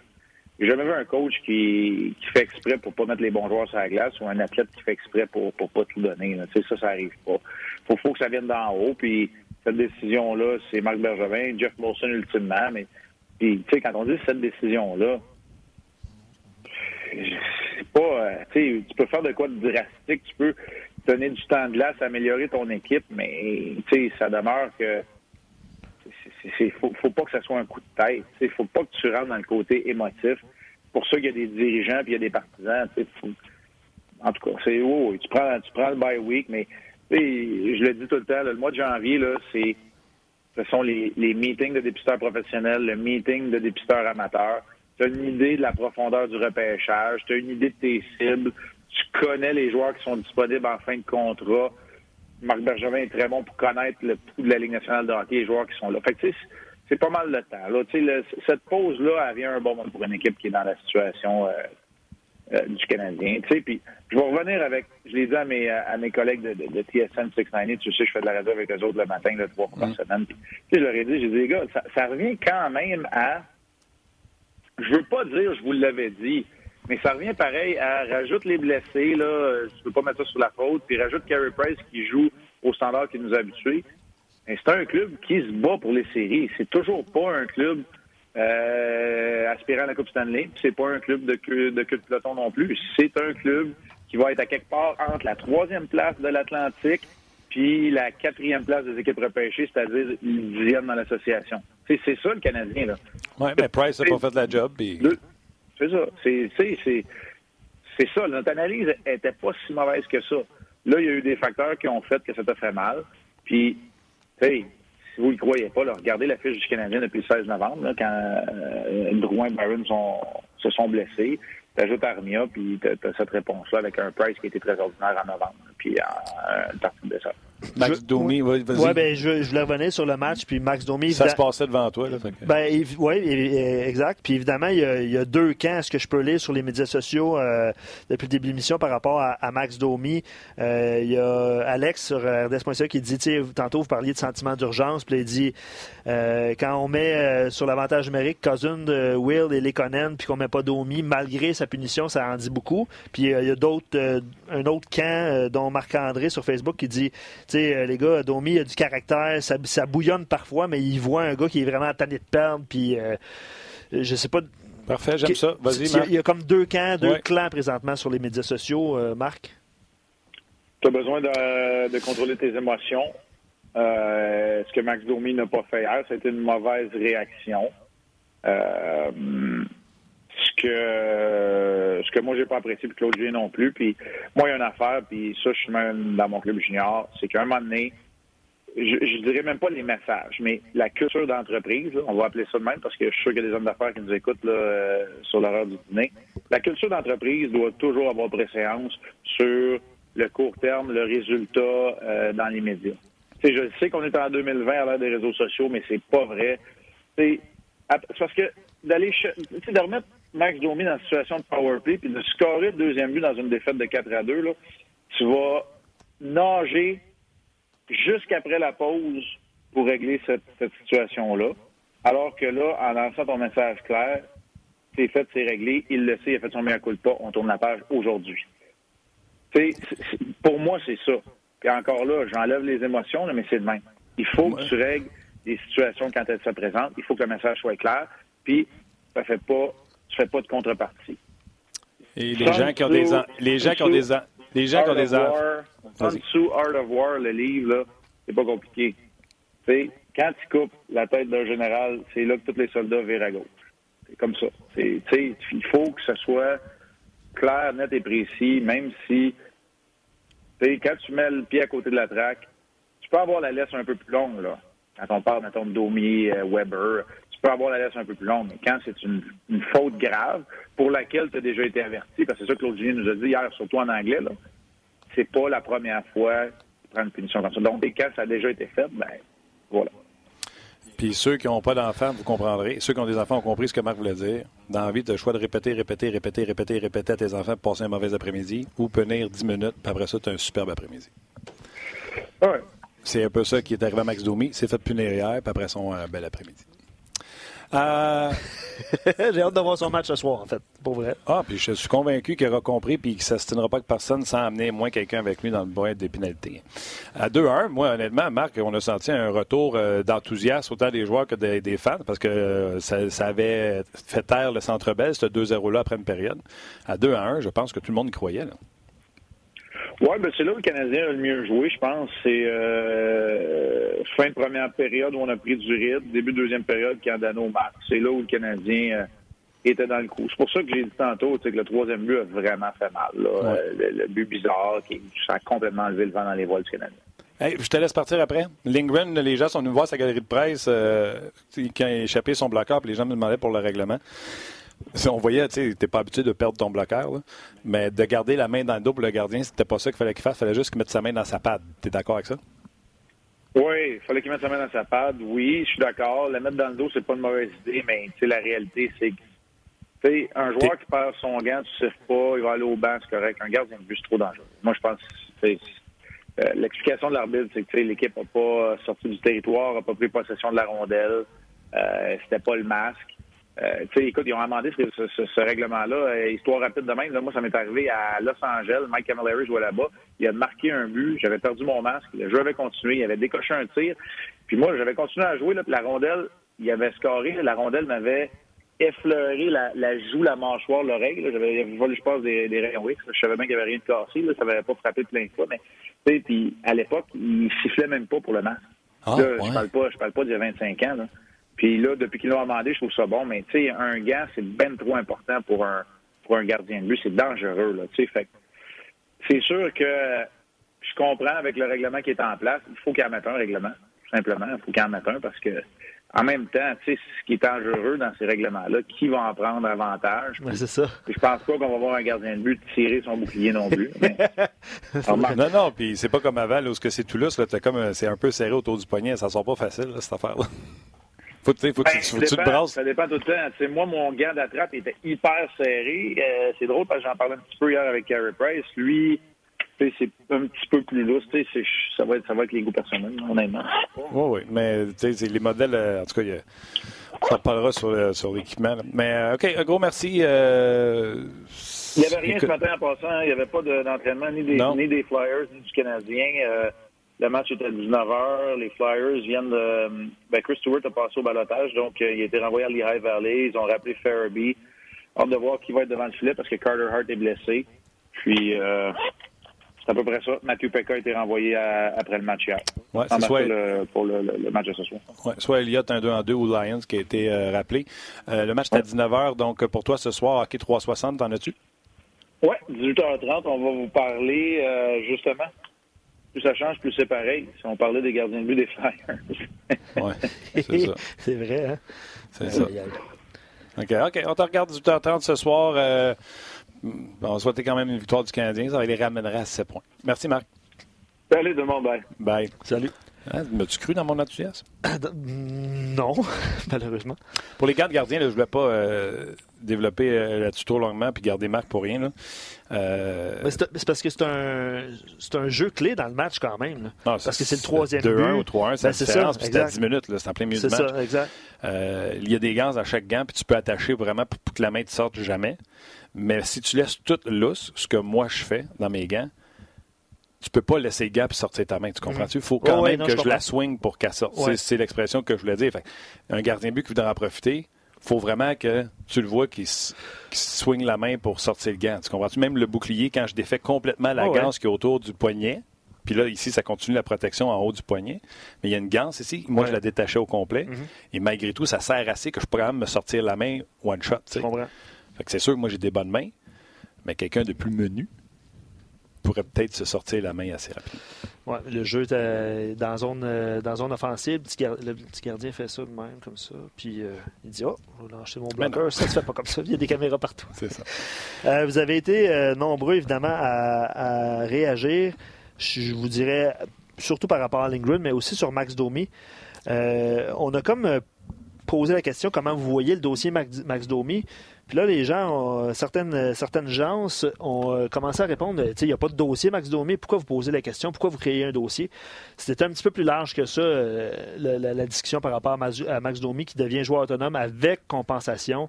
J'ai jamais vu un coach qui, qui fait exprès pour pas mettre les bons joueurs sur la glace ou un athlète qui fait exprès pour, pour pas tout donner. Sais, ça, ça arrive pas. Faut, faut que ça vienne d'en haut. Puis cette décision-là, c'est Marc Bergevin, Jeff Molson ultimement. Mais puis, quand on dit cette décision-là, c'est pas, euh, tu peux faire de quoi de drastique, tu peux donner du temps de glace, améliorer ton équipe, mais ça demeure que il faut, faut pas que ça soit un coup de tête. Il faut pas que tu rentres dans le côté émotif. Pour ça qu'il y a des dirigeants puis il y a des partisans. En tout cas, c'est oh, tu prends tu prends le bye week, mais je le dis tout le temps, le mois de janvier, là, c'est ce sont les, les meetings de dépisteurs professionnels, le meeting de dépisteurs amateurs. Tu as une idée de la profondeur du repêchage, tu as une idée de tes cibles, tu connais les joueurs qui sont disponibles en fin de contrat. Marc Bergevin est très bon pour connaître le pouls de la Ligue nationale de hockey, les joueurs qui sont là. Fait que, c'est pas mal le temps. Là. cette pause-là, elle vient un bon moment pour une équipe qui est dans la situation euh, euh, du Canadien. Puis, je vais revenir avec, je l'ai dit à mes, à mes collègues de, de, TSN 690, tu sais, je fais de la radio avec eux autres le matin, là, trois fois par mm. semaine. Je leur ai dit, j'ai dit, les gars, ça, ça revient quand même à, je veux pas dire, je vous l'avais dit, mais ça revient pareil à rajoute les blessés, là, tu peux pas mettre ça sur la faute, puis rajoute Carey Price qui joue au standard qui nous a habitués. C'est un club qui se bat pour les séries. C'est toujours pas un club euh, aspirant à la Coupe Stanley. C'est pas un club de queue de, de peloton non plus. C'est un club qui va être à quelque part entre la troisième place de l'Atlantique puis la quatrième place des équipes repêchées, c'est-à-dire dixième dans l'association. C'est ça le Canadien. là. Oui, mais Price n'a pas fait la job. C'est ça. C'est ça. Notre analyse était pas si mauvaise que ça. Là, il y a eu des facteurs qui ont fait que ça t'a fait mal. Puis, si vous ne croyez pas, regardez la fiche du Canadien depuis le 16 novembre, quand euh, Drouin et Byron se sont blessés. T'ajoutes Armia, puis t'as cette réponse-là avec un price qui était très ordinaire en novembre, puis en, partie de décembre. Max Domi, vas-y. Oui, ben, je, je voulais revenir sur le match, puis Max Domi. Ça se passait devant toi, là. Ben, oui, exact. Puis évidemment, il y, a, deux camps, ce que je peux lire sur les médias sociaux euh, depuis le début de l'émission par rapport à, Max Domi? Euh, il y a Alex sur RDS.ca qui dit, tantôt vous parliez de sentiment d'urgence, puis il dit, euh, quand on met sur l'avantage numérique Cousin, Will et Lekonen, puis qu'on met pas Domi, malgré sa punition, ça en dit beaucoup. Puis il y a d'autres, un autre camp, dont Marc-André sur Facebook, qui dit, sais, euh, les gars, Domi a du caractère, ça, bouillonne parfois, mais il voit un gars qui est vraiment tanné de perdre, puis euh, je sais pas. Parfait, j'aime ça. Vas-y, Il y a comme deux camps, deux clans présentement sur les médias sociaux, euh, Marc. Tu as besoin de, contrôler tes émotions. ce que Max Domi n'a pas fait hier, c'était une mauvaise réaction. Euh, ce que que moi j'ai pas apprécié puis Claude non plus. Puis moi il y a une affaire puis ça je suis même dans mon club junior, c'est qu'à un moment donné, je, je dirais même pas les messages, mais la culture d'entreprise, on va appeler ça de même parce que je suis sûr qu'il y a des hommes d'affaires qui nous écoutent là, euh, sur l'heure du dîner. La culture d'entreprise doit toujours avoir préséance sur le court terme, le résultat euh, dans les médias. je sais qu'on est en 2020 à l'heure des réseaux sociaux, mais c'est pas vrai. C'est parce que d'aller Max Domi dans une situation de power play, puis de scorer le deuxième but dans une défaite de 4 à 2, là, tu vas nager jusqu'après la pause pour régler cette, situation-là. Alors que là, en lançant ton message clair, c'est fait, c'est réglé, il le sait, il a fait son meilleur coup de pas, on tourne la page aujourd'hui. pour moi, c'est ça. Puis encore là, j'enlève les émotions, mais c'est le même. Il faut que tu règles les situations quand elles se présentent. Il faut que le message soit clair. Puis, ça fait pas tu fais pas de contrepartie. Et les gens qui ont des les gens qui ont des les gens qui ont des dessous Art of War, le livre là, c'est pas compliqué. sais, quand tu coupes la tête d'un général, c'est là que tous les soldats virent à gauche. C'est comme ça. C'est, il faut que ce soit clair, net et précis, même si quand tu mets le pied à côté de la traque, tu peux avoir la laisse un peu plus longue, là. Quand on parle, mettons, de Domi, euh, Weber, peux avoir la laisse un peu plus longue, mais quand c'est une, faute grave pour laquelle tu as déjà été averti, parce que c'est ça que Claude nous a dit hier, surtout en anglais, là, c'est pas la première fois qu'il prend une punition comme ça. Donc, quand ça a déjà été fait, ben voilà. Puis ceux qui n'ont pas d'enfants, vous comprendrez. Ceux qui ont des enfants ont compris ce que Marc voulait dire. Dans la vie, tu as le choix de répéter, répéter, répéter, répéter, répéter à tes enfants pour passer un mauvais après-midi ou tenir 10 minutes, puis après ça, tu as un superbe après-midi. Ouais. C'est un peu ça qui est arrivé à Max Domi. C'est fait punir hier, puis après son un bel après-midi. Euh, *laughs* J'ai hâte de voir son match ce soir, en fait, pour vrai. Ah, puis je suis convaincu qu'il aura compris puis qu'il ne s'astinera pas que personne sans amener moins quelqu'un avec lui dans le boîte des pénalités. À 2-1, moi, honnêtement, Marc, on a senti un retour euh, d'enthousiasme autant des joueurs que des, fans parce que euh, ça, avait fait taire le Centre Bell, ce 2-0-là après une période. À 2-1, je pense que tout le monde croyait. Là. Oui, ben c'est là où le Canadien a le mieux joué, je pense. C'est euh, fin de première période où on a pris du rythme, début de deuxième période qui a donné au match. C'est là où le Canadien euh, était dans le coup. C'est pour ça que j'ai dit tantôt que le troisième but a vraiment fait mal. Là. Ouais. Euh, le, le but bizarre qui a complètement enlevé le vent dans les voiles du Canadien. Hey, je te laisse partir après. Lindgren, les gens sont venus voir sa galerie de presse euh, quand il a échappé son puis les gens me demandaient pour le règlement. On voyait, tu sais, t'es pas habitué de perdre ton bloqueur, là, mais de garder la main dans le dos pour le gardien, c'était pas ça qu'il fallait qu'il fasse. Il fallait juste qu'il mette sa main dans sa pad. T'es d'accord avec ça? Oui, il fallait qu'il mette sa main dans sa pad. Oui, je suis d'accord. La mettre dans le dos, c'est pas une mauvaise idée, mais tu sais, la réalité, c'est que un joueur qui perd son gant, tu sais pas, il va aller au banc, c'est correct. Un gardien de but, c'est trop dangereux. Moi, je pense euh, l'explication de l'arbitre, c'est que tu sais, l'équipe n'a pas sorti du territoire, n'a pas pris possession de la rondelle. Euh, C'était pas le masque. Euh, écoute, ils ont amendé ce, ce- ce- ce règlement-là. Euh, histoire rapide de même. Là, moi, ça m'est arrivé à Los Angeles. Mike Camilleri jouait là-bas. Il a marqué un but. J'avais perdu mon masque. Le jeu avait continué. Il avait décoché un tir. Puis moi, j'avais continué à jouer. Là, puis la rondelle, il avait scoré. La rondelle m'avait effleuré la, la joue, la mâchoire, l'oreille. J'avais volé, je pense, des, des rayons X. Je savais bien qu'il n'y avait rien de cassé. Là. Ça m'avait pas frappé plein de fois. Mais, puis à l'époque, il sifflait même pas pour le masque. Ah, Là, ouais. Je parle pas, je parle pas d'il y a 25 ans. Là. Puis là, depuis qu'ils l'ont amendé, je trouve ça bon. Mais tu sais, un gant, c'est ben trop important pour un pour un gardien de but. C'est dangereux. Là, tu sais, fait que c'est sûr que je comprends avec le règlement qui est en place. Il faut qu'il en mette un règlement, tout simplement. Il faut qu'il en mette un parce que en même temps, tu sais, ce qui est dangereux dans ces règlements-là, qui va en prendre avantage? Ouais, c'est ça. Puis je pense pas qu'on va voir un gardien de but tirer son bouclier non plus. Mais, *laughs* Non, non, puis c'est pas comme avant, là, où ce que c'est tout lousse, là, t'as comme, un- c'est un peu serré autour du poignet, ça sort pas facile, là, cette affaire-là. Faut, tu sais, faut, que Ben, tu- ça faut que tu te brasses. Ça dépend tout le temps. Moi, mon gant d'attrape était hyper serré. Euh, c'est drôle parce que j'en parlais un petit peu hier avec Carey Price. Lui, c'est un petit peu plus lousse. Ça va être, ça va être les goûts personnels, honnêtement. Oui, oui, mais les modèles, euh, en tout cas, il y a- on s'en reparlera sur, sur l'équipement. Mais euh, OK, un gros merci. Il n'y avait rien ce matin en passant. Il n'y avait pas de- d'entraînement ni, des, Non. ni des Flyers ni du Canadien. Le match était à 19h. Les Flyers viennent de... Ben, Chris Stewart a passé au balotage, donc euh, il a été renvoyé à Lehigh Valley. Ils ont rappelé Farabee. Hâte de voir qui va être devant le filet parce que Carter Hart est blessé. Puis, euh, c'est à peu près ça. Matthew Pekka a été renvoyé à- après le match hier. Ouais, c'est soit, le- pour le, le- le match de ce soir. ouais, soit Elliott un 2 en 2 ou Lions qui a été euh, rappelé. Euh, le match est à 19h, donc pour toi ce soir, hockey 360, t'en as-tu? Oui, 18h30, on va vous parler justement. Plus ça change, plus c'est pareil. Si on parlait des gardiens de but des Flyers. Oui, c'est ça. c'est vrai, hein? C'est ça. OK, OK. On te regarde 18h30 ce soir. Euh, on va souhaiter quand même une victoire du Canadien. Ça les ramènera à 7 points. Merci, Marc. Salut monde, bye. Bye. Salut. Hein, M'as-tu cru dans mon enthousiasme? *coughs* Non, *laughs* malheureusement. Pour les gardes gardiens, là, je ne voulais pas euh, développer euh, là-dessus trop longuement puis garder Marc pour rien. Euh, c'est parce que c'est un, c'est un jeu clé dans le match quand même. non, parce que c'est le troisième 2-1 but. ou 3-1, c'est Ben, la c'est différence. ça, puis c'est à exact. 10 minutes. C'est en plein milieu C'est du match. ça, exact. Euh, il y a des gants dans chaque gant, puis tu peux attacher vraiment pour, pour que la main ne te sorte jamais. Mais si tu laisses tout lousse, ce que moi je fais dans mes gants, tu peux pas laisser le gant et sortir ta main. Tu comprends-tu? Il faut quand Oh, ouais, même non, que je la swing pour qu'elle sorte. Ouais. C'est- l'expression que je voulais dire. Fait, un gardien but qui voudrait en profiter, faut vraiment que tu le vois qu'il s- qu'il swing la main pour sortir le gant. Tu comprends-tu? Même le bouclier, quand je défais complètement la Oh, ouais. ganse qui est autour du poignet, puis là, ici, ça continue la protection en haut du poignet. Mais il y a une ganse ici. Moi, je la détachais au complet. Mhm. Et malgré tout, ça sert assez que je pourrais me sortir la main one shot. tu comprends. Fait que c'est sûr que moi, j'ai des bonnes mains, mais quelqu'un de plus menu pourrait peut-être se sortir la main assez rapidement. Ouais, le jeu était dans zone, euh, dans zone offensive. Le petit, gar- le petit gardien fait ça de même, comme ça. Puis euh, il dit Oh, je vais lâcher mon non. bloqueur. Ça se fait pas comme ça. Il y a des caméras partout. *laughs* C'est ça. Euh, vous avez été euh, nombreux, évidemment, à, à réagir. Je vous dirais surtout par rapport à Lindgren, mais aussi sur Max Domi. on a comme posé la question comment vous voyez le dossier Max, Domi? Puis là, les gens, certaines, certaines gens ont euh, commencé à répondre il n'y a pas de dossier, Max Domi, pourquoi vous posez la question? Pourquoi vous créez un dossier? C'était un petit peu plus large que ça, euh, la, discussion par rapport à, Max Domi qui devient joueur autonome avec compensation.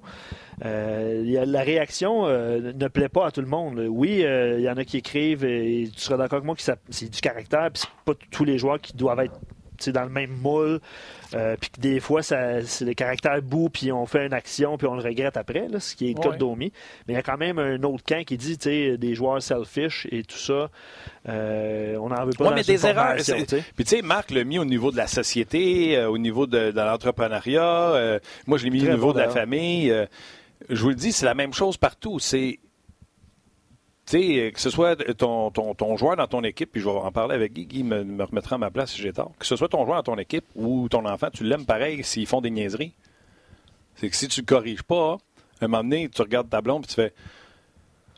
Euh, la réaction ne plaît pas à tout le monde. Oui, il y en a qui écrivent, et tu seras d'accord avec moi que c'est du caractère, puis c'est pas tous les joueurs qui doivent être dans le même moule. Euh, puis que des fois, c'est les caractères bout, puis on fait une action, puis on le regrette après, ce qui est le cas de Domi. Mais il y a quand même un autre camp qui dit, tu sais, des joueurs selfish et tout ça, euh, on n'en veut pas ouais, mais des erreurs. Puis tu sais, Marc l'a mis au niveau de la société, euh, au niveau de, l'entrepreneuriat. moi, je l'ai mis au niveau de la famille. je vous le dis, c'est la même chose partout. C'est sais, que ce soit ton, ton, joueur dans ton équipe, puis je vais en parler avec Guy, Guy me, me remettra à ma place si j'ai tort, que ce soit ton joueur dans ton équipe ou ton enfant, tu l'aimes pareil s'ils font des niaiseries. C'est que si tu ne corriges pas, à un moment donné, tu regardes ta blonde et tu fais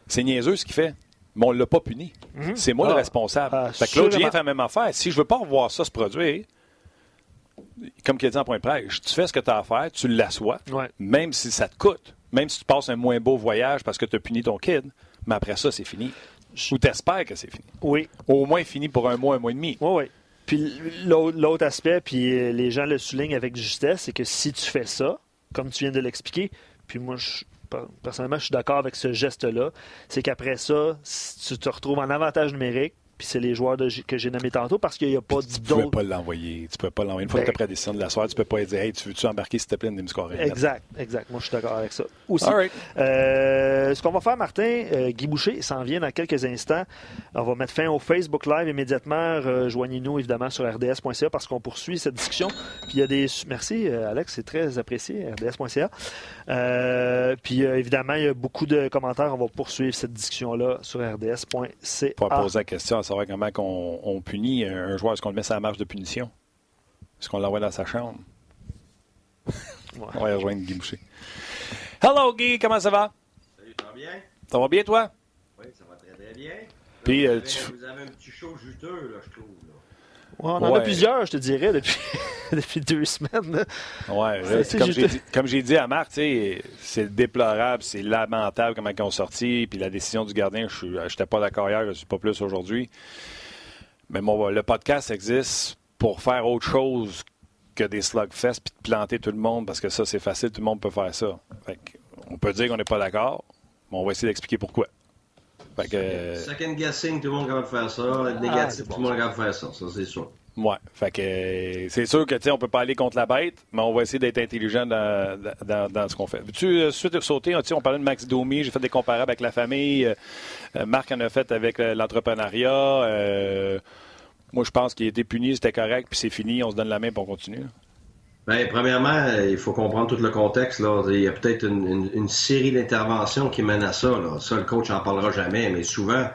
C'est niaiseux ce qu'il fait, mais on ne l'a pas puni. Mhm. C'est moi le ah. responsable. Ah, fait que l'autre fait la même affaire. Si je veux pas revoir ça se produire, comme il a dit en point de presse, tu fais ce que tu as à faire, tu l'assois, même si ça te coûte, même si tu passes un moins beau voyage parce que tu as puni ton kid mais après ça, c'est fini. Ou t'espères que c'est fini. Oui. Au moins fini pour un mois, un mois et demi. Oui, oui. Puis l'autre aspect, puis les gens le soulignent avec justesse, c'est que si tu fais ça, comme tu viens de l'expliquer, puis moi, personnellement, je suis d'accord avec ce geste-là, c'est qu'après ça, si tu te retrouves en avantage numérique, puis c'est les joueurs que j'ai nommés tantôt parce qu'il n'y a pas d'autres. Tu ne pouvais pas l'envoyer. Tu peux pas l'envoyer. Une fois que tu as pris la décision de la soirée, tu ne peux pas dire Hey, tu veux-tu embarquer s'il te plaît une scorer Exact, exact. Moi, je suis d'accord avec ça. Aussi. Euh, ce qu'on va faire, Martin, euh, Guy Boucher s'en vient dans quelques instants. On va mettre fin au Facebook Live immédiatement. Rejoignez-nous évidemment sur rds.ca parce qu'on poursuit cette discussion. Puis il y a des. Merci, euh, Alex, c'est très apprécié, rds.ca. puis évidemment, il y a beaucoup de commentaires. On va poursuivre cette discussion-là sur rds.ca. Pour poser la question savoir comment on, punit un joueur. Est-ce qu'on le met sur la marge de punition? Est-ce qu'on l'envoie dans sa chambre? *laughs* on va y rejoindre Guy Boucher. Hello Guy, comment ça va? Salut, ça va bien? Ça va bien toi? Oui, ça va très très bien. Puis, euh, vous, avez, un petit show juteux, là, je trouve. On en a plusieurs, je te dirais, depuis, *laughs* depuis deux semaines. Oui, comme j'ai dit, à Marc, c'est déplorable, c'est lamentable comment ils ont sorti. Puis la décision du gardien, je n'étais pas d'accord hier, je ne suis pas plus aujourd'hui. Mais bon, le podcast existe pour faire autre chose que des slugfests puis de planter tout le monde parce que ça, c'est facile, tout le monde peut faire ça. on peut dire qu'on n'est pas d'accord, mais on va essayer d'expliquer pourquoi. Second, guessing, tout le monde est capable de faire ça. Négatif, tout le monde est capable de faire ça. Ça, c'est sûr. Ouais, fait que c'est sûr que on peut pas aller contre la bête, mais on va essayer d'être intelligent dans, dans, ce qu'on fait. Veux-tu euh, suite sauter? On parlait de Max Domi, j'ai fait des comparables avec la famille. Euh, euh, Marc en a fait avec l'entrepreneuriat. moi, je pense qu'il a été puni, c'était correct, puis c'est fini, on se donne la main pour on continue. Bien, premièrement, il faut comprendre tout le contexte. Là. Il y a peut-être une, une, série d'interventions qui mènent à ça. Là. Ça, le coach n'en parlera jamais, mais souvent,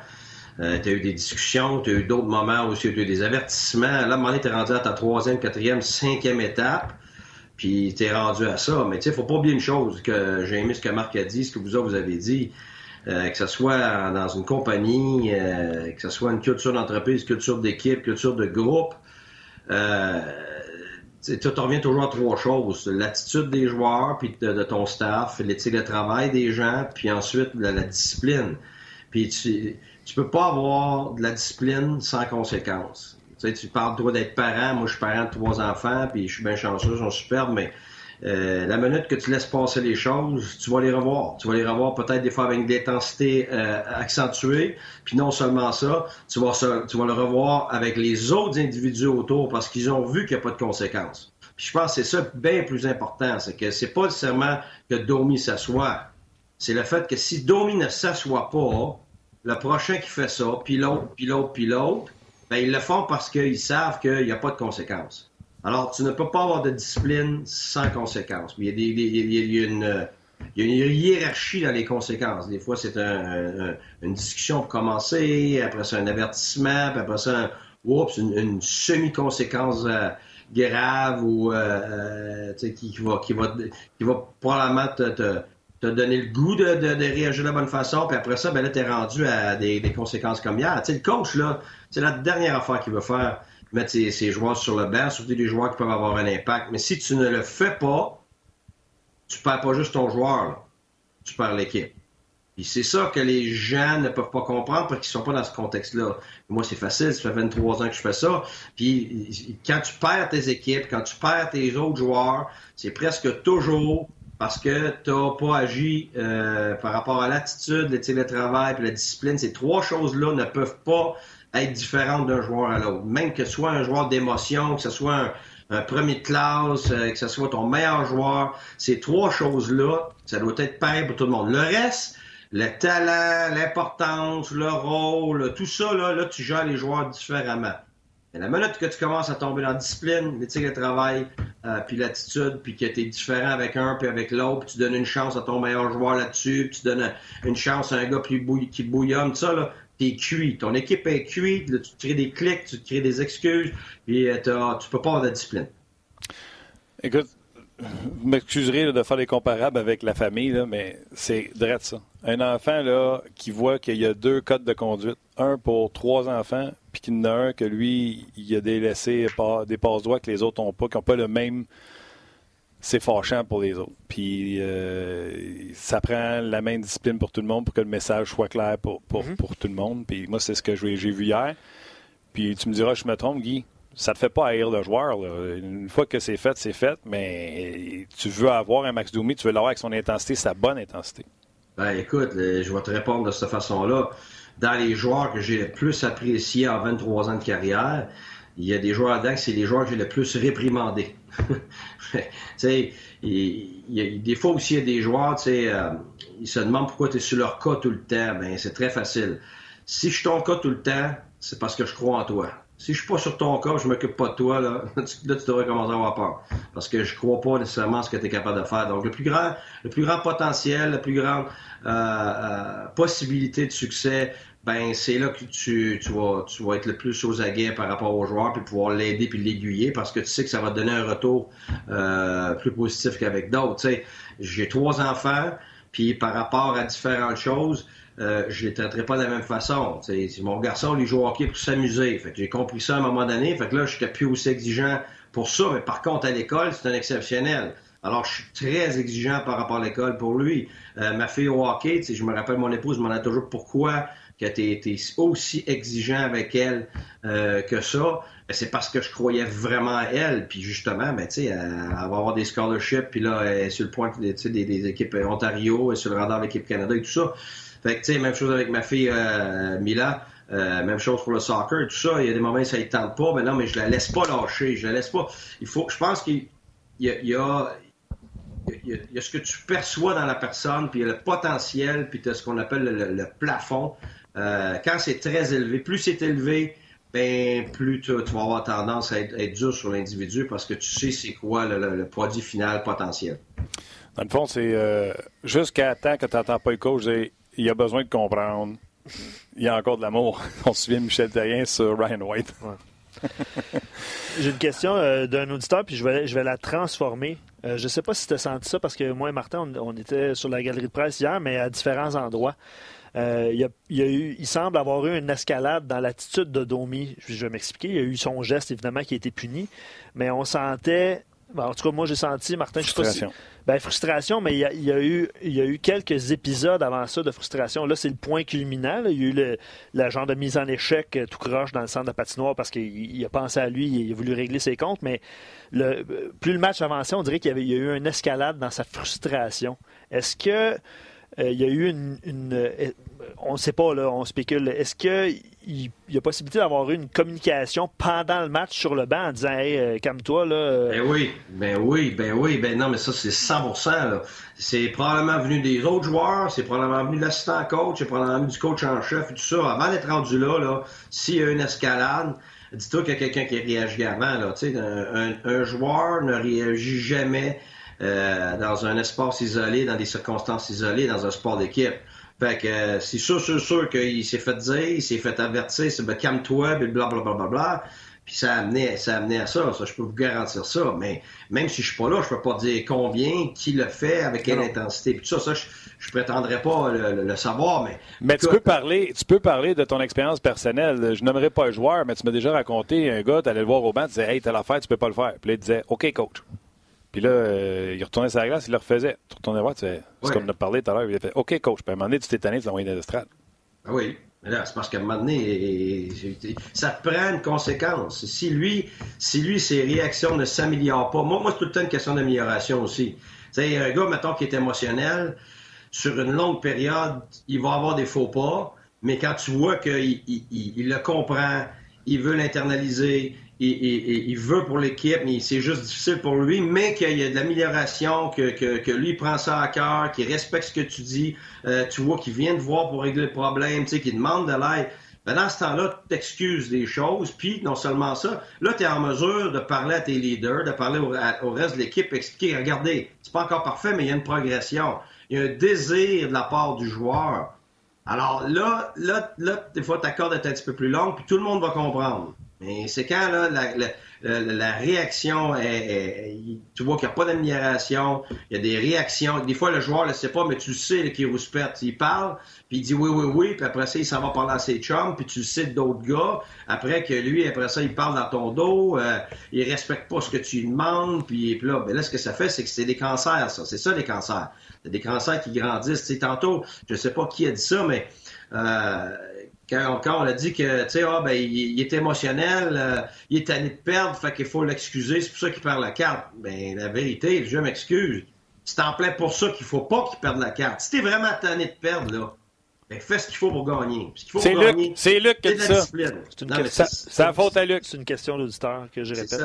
euh, tu as eu des discussions, tu as eu d'autres moments aussi, tu as eu des avertissements. Là, à un moment tu es rendu à ta troisième, quatrième, cinquième étape, puis tu es rendu à ça. Mais tu sais, faut pas oublier une chose, que j'ai aimé ce que Marc a dit, ce que vous autres, vous avez dit. Euh, que ce soit dans une compagnie, euh, que ce soit une culture d'entreprise, culture d'équipe, culture de groupe, euh, tu reviens toujours à trois choses. L'attitude des joueurs, puis de, ton staff, l'éthique de travail des gens, puis ensuite la, discipline. Puis tu, tu peux pas avoir de la discipline sans conséquence. Tu, sais, tu parles toi d'être parent. Moi, je suis parent de trois enfants, puis je suis bien chanceux, ils sont superbes, mais euh, la minute que tu laisses passer les choses, tu vas les revoir. Tu vas les revoir peut-être des fois avec une intensité euh, accentuée. Puis non seulement ça, tu vas, vas le revoir avec les autres individus autour parce qu'ils ont vu qu'il n'y a pas de conséquences. Puis je pense que c'est ça bien plus important. C'est que c'est pas nécessairement que Domi s'assoit. C'est le fait que si Domi ne s'assoit pas, le prochain qui fait ça, puis l'autre, puis l'autre, puis l'autre, ben, ils le font parce qu'ils savent qu'il n'y a pas de conséquences. Alors, tu ne peux pas avoir de discipline sans conséquences. Il y a, il y a, une, hiérarchie dans les conséquences. Des fois, c'est un, une discussion pour commencer, après ça, un avertissement, puis après ça, oups, une, semi-conséquence euh, grave ou euh, euh qui, qui, va, qui, va, qui va probablement te, donné le goût de, réagir de la bonne façon, puis après ça, ben là, t'es rendu à des, conséquences comme hier. Sais, le coach, là, c'est la dernière affaire qu'il veut faire. Mettre ses, joueurs sur le banc, surtout des joueurs qui peuvent avoir un impact. Mais si tu ne le fais pas, tu perds pas juste ton joueur, tu perds l'équipe. Et c'est ça que les gens ne peuvent pas comprendre parce qu'ils sont pas dans ce contexte-là. Moi, c'est facile, ça fait 23 ans que je fais ça. Puis quand tu perds tes équipes, quand tu perds tes autres joueurs, c'est presque toujours parce que tu n'as pas agi euh, par rapport à l'attitude, le télétravail et la discipline. Ces trois choses-là ne peuvent pas être différentes d'un joueur à l'autre. Même que ce soit un joueur d'émotion, que ce soit un, premier de classe, euh, que ce soit ton meilleur joueur, ces trois choses-là, ça doit être pareil pour tout le monde. Le reste, le talent, l'importance, le rôle, tout ça, là, là, tu gères les joueurs différemment. Mais la minute que tu commences à tomber dans la discipline, l'éthique de travail, euh, puis l'attitude, puis que tu es différent avec un puis avec l'autre, puis tu donnes une chance à ton meilleur joueur là-dessus, puis tu donnes une chance à un gars qui bouillonne, tout ça, là, t'es cuit. Ton équipe est cuite, tu crées des clics, tu crées des excuses, puis euh, tu peux pas avoir de discipline. Écoute, vous m'excuserez de faire des comparables avec la famille, mais c'est direct ça. Un enfant là, qui voit qu'il y a deux codes de conduite, un pour trois enfants, puis qu'il y en a un que lui, il a délaissé des passe-droits que les autres n'ont pas, qui n'ont pas le même. C'est fâchant pour les autres. Puis euh, ça prend la même discipline pour tout le monde pour que le message soit clair pour, pour, mm-hmm. pour tout le monde. Puis moi, c'est ce que j'ai vu hier. Puis tu me diras, je me trompe, Guy ça te fait pas haïr le joueur. Une fois que c'est fait, c'est fait, mais tu veux avoir un Max Doumi, tu veux l'avoir avec son intensité, sa bonne intensité. Ben écoute, je vais te répondre de cette façon-là. Dans les joueurs que j'ai le plus appréciés en 23 ans de carrière, il y a des joueurs dedans c'est les joueurs que j'ai le plus réprimandés. *laughs* tu sais, il, y a, des fois aussi, il y a des joueurs, tu sais, euh, ils se demandent pourquoi tu es sur leur cas tout le temps. Ben, c'est très facile. Si je suis ton cas tout le temps, c'est parce que je crois en toi si je suis pas sur ton corps, je m'occupe pas de toi, là, *laughs* là, tu devrais commencer à avoir peur. Parce que je crois pas nécessairement ce que tu es capable de faire. Donc, le plus grand, le plus grand potentiel, la plus grande euh, euh, possibilité de succès, ben c'est là que tu, tu, vas, tu vas être le plus aux aguets par rapport aux joueurs, puis pouvoir l'aider puis l'aiguiller, parce que tu sais que ça va te donner un retour euh, plus positif qu'avec d'autres. J'ai trois enfants, puis par rapport à différentes choses, euh, je les traiterai pas de la même façon. mon garçon, lui, joue au hockey pour s'amuser. Fait j'ai compris ça à un moment donné. Fait que là, je n'étais plus aussi exigeant pour ça. Mais par contre, à l'école, c'est un exceptionnel. Alors, je suis très exigeant par rapport à l'école pour lui. Euh, ma fille au hockey, je me rappelle, mon épouse m'en a toujours pourquoi que tu été aussi exigeant avec elle euh, que ça. Ben, c'est parce que je croyais vraiment à elle. Puis justement, ben, elle, va avoir des scholarships. Puis là, elle est sur le point des, des équipes Ontario, elle est sur le radar de l'équipe Canada et tout ça. Fait que, tu sais, même chose avec ma fille euh, Mila. Euh, même chose pour le soccer, tout ça. Il y a des moments où ça ne tente pas, mais non, mais je la laisse pas lâcher. Je la laisse pas. Il faut, je pense qu'il y a il y, a, ce que tu perçois dans la personne, puis il y a le potentiel, puis tu as ce qu'on appelle le, plafond. Euh, quand c'est très élevé, plus c'est élevé, ben plus tu, vas avoir tendance à être, dur sur l'individu parce que tu sais c'est quoi le, produit final potentiel. Dans le fond, c'est jusqu'à temps que tu n'entends pas le coach il a besoin de comprendre. Il y a encore de l'amour. *laughs* On se souvient de Michel Terrien sur Ryan White. *laughs* J'ai une question euh, d'un auditeur, puis je vais, je vais la transformer. Euh, je ne sais pas si tu as senti ça, parce que moi et Martin, on, était sur la galerie de presse hier, mais à différents endroits. Euh, il, y a, eu, il semble avoir eu une escalade dans l'attitude de Domi. Je vais m'expliquer. Il y a eu son geste, évidemment, qui a été puni, mais on sentait en tout cas, moi, j'ai senti, Martin, je sais pas si... Ben, frustration, mais il y, a, eu, il y a eu quelques épisodes avant ça de frustration. Là, c'est le point culminant. Il y a eu le, genre de mise en échec euh, tout croche dans le centre de patinoire parce qu'il a pensé à lui, il a voulu régler ses comptes, mais le, plus le match avançait, on dirait qu'il y, a eu une escalade dans sa frustration. Est-ce que euh, il y a eu une, euh, on ne sait pas, là, on spécule. Est-ce qu'il y a possibilité d'avoir eu une communication pendant le match sur le banc en disant Hey, euh, calme-toi, là. Ben oui, ben oui, ben oui, ben non, mais ça, c'est 100% C'est probablement venu des autres joueurs, c'est probablement venu de l'assistant coach, c'est probablement venu du coach en chef et tout ça. Avant d'être rendu là, là s'il y a une escalade, dis-toi qu'il y a quelqu'un qui réagit avant. Là, un, un joueur ne réagit jamais euh, dans un espace isolé, dans des circonstances isolées, dans un sport d'équipe. Fait que euh, c'est sûr, sûr, sûr qu'il s'est fait dire, il s'est fait avertir, c'est ben, calme-toi, blablabla. Bla, bla, bla, Puis ça a amené, ça a amené à ça, ça, je peux vous garantir ça. Mais même si je suis pas là, je peux pas dire combien, qui le fait, avec quelle intensité. Puis tout ça, ça, je, je prétendrais pas le, savoir, mais. Mais tu peux parler, tu peux parler de ton expérience personnelle. Je n'aimerais pas le joueur, mais tu m'as déjà raconté un gars, tu allais le voir au banc, tu disais Hey, t'as l'affaire, tu peux pas le faire. Puis là, il disait OK, coach. Puis là, euh, il retournait sur la glace, il le refaisait. Tu retournais voir, tu sais, c'est comme on a parlé tout à l'heure, il a fait OK, coach. Puis à un moment donné, tu t'es tanné, tu l'as envoyé dans l'estrade. Ah oui. C'est parce qu'à un moment donné, ça prend une conséquence. Si lui, si lui, ses réactions ne s'améliorent pas, moi, moi c'est tout le temps une question d'amélioration aussi. Tu sais, un gars, mettons, qui est émotionnel, sur une longue période, il va avoir des faux pas, mais quand tu vois qu'il il, le comprend, il veut l'internaliser, il, veut pour l'équipe, mais c'est juste difficile pour lui, mais qu'il y a de l'amélioration, que, que, lui prend ça à cœur, qu'il respecte ce que tu dis, euh, tu vois qu'il vient te voir pour régler le problème, tu sais, qu'il demande de l'aide. Ben dans ce temps-là, tu t'excuses des choses, puis non seulement ça, là, tu es en mesure de parler à tes leaders, de parler au, reste de l'équipe, expliquer, regardez, c'est pas encore parfait, mais il y a une progression. Il y a un désir de la part du joueur. Alors là, là, là des fois, ta corde est un petit peu plus longue, puis tout le monde va comprendre. Mais c'est quand là, la, réaction est, tu vois qu'il n'y a pas d'amélioration, il y a des réactions. Des fois, le joueur ne le sait pas, mais tu sais qu'il rouspète. Il parle, puis il dit oui, oui, oui, puis après ça, il s'en va parler à ses chums, puis tu sais d'autres gars. Après que lui, après ça, il parle dans ton dos, euh, il respecte pas ce que tu lui demandes, puis, là, ben là, ce que ça fait, c'est que c'est des cancers, ça. C'est ça, les cancers. C'est des cancers qui grandissent. Sais, tantôt, je sais pas qui a dit ça, mais... Euh, quand, on a dit que, tu sais, ah, ben, il, est émotionnel, euh, il est tanné de perdre, fait qu'il faut l'excuser, c'est pour ça qu'il perd la carte. Ben, la vérité, je m'excuse. C'est en plein pour ça qu'il faut pas qu'il perde la carte. Si t'es vraiment tanné de perdre, là, ben, fais ce qu'il faut pour gagner. C'est Luc, c'est Luc qui dit ça. C'est la faute à Luc. C'est une question d'auditeur que je répète.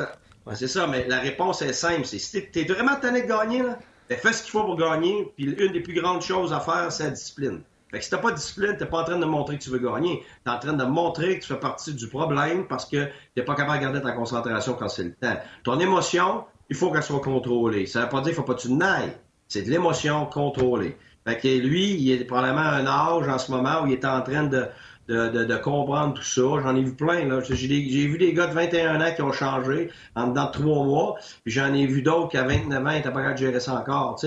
C'est ça. mais la réponse est simple. C'est si t'es vraiment tanné de gagner, là, ben, fais ce qu'il faut pour gagner. Puis une des plus grandes choses à faire, c'est la discipline. Fait que si t'as pas de discipline, t'es pas en train de montrer que tu veux gagner. T'es en train de montrer que tu fais partie du problème parce que t'es pas capable de garder ta concentration quand c'est le temps. Ton émotion, il faut qu'elle soit contrôlée. Ça veut pas dire qu'il faut pas que tu nailles. C'est de l'émotion contrôlée. Fait que lui, il est probablement à un âge en ce moment où il est en train de, comprendre tout ça. J'en ai vu plein. Là. J'ai, vu des gars de 21 ans qui ont changé en dedans de trois mois. Puis j'en ai vu d'autres qui, à 29 ans, n'étaient pas capable de gérer ça encore.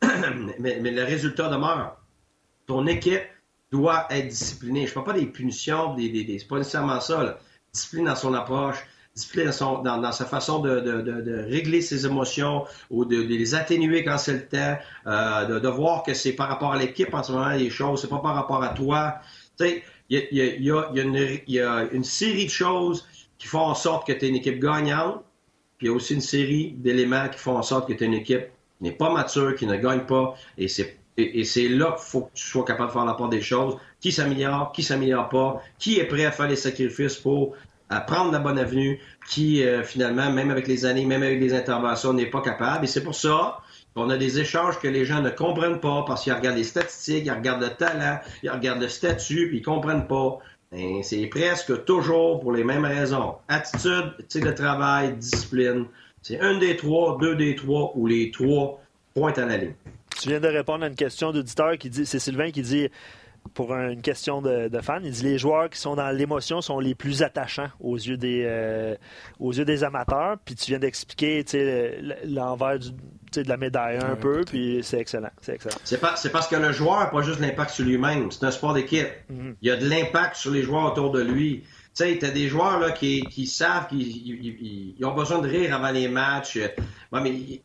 *clears throat* mais le résultat demeure ton équipe doit être disciplinée. Je ne parle pas des punitions, des, des, c'est pas nécessairement ça. Là. Discipline dans son approche, discipline dans, sa façon de, régler ses émotions ou de, les atténuer quand c'est le temps, euh, de, voir que c'est par rapport à l'équipe en ce moment les choses, c'est pas par rapport à toi. Il y a, une série de choses qui font en sorte que tu es une équipe gagnante, puis il y a aussi une série d'éléments qui font en sorte que tu es une équipe qui n'est pas mature, qui ne gagne pas, et c'est et, c'est là qu'il faut que tu sois capable de faire la part des choses. Qui s'améliore, qui s'améliore pas, qui est prêt à faire les sacrifices pour prendre la bonne avenue, qui euh, finalement, même avec les années, même avec les interventions, n'est pas capable. Et c'est pour ça qu'on a des échanges que les gens ne comprennent pas parce qu'ils regardent les statistiques, ils regardent le talent, ils regardent le statut, puis ils comprennent pas. Ben, c'est presque toujours pour les mêmes raisons. Attitude, type de travail, discipline. C'est un des trois, deux des trois ou les trois pointent à la ligne. Tu viens de répondre à une question d'auditeur qui dit, c'est Sylvain qui dit, pour une question de, fan, il dit les joueurs qui sont dans l'émotion sont les plus attachants aux yeux des, euh, aux yeux des amateurs. Puis tu viens d'expliquer l'envers de la médaille un peu, puis c'est excellent. C'est excellent. C'est, parce que le joueur n'a pas juste l'impact sur lui-même, c'est un sport d'équipe. Mm-hmm. Il y a de l'impact sur les joueurs autour de lui. Tu sais, as des joueurs là, qui, savent qu'ils ont besoin de rire avant les matchs. mais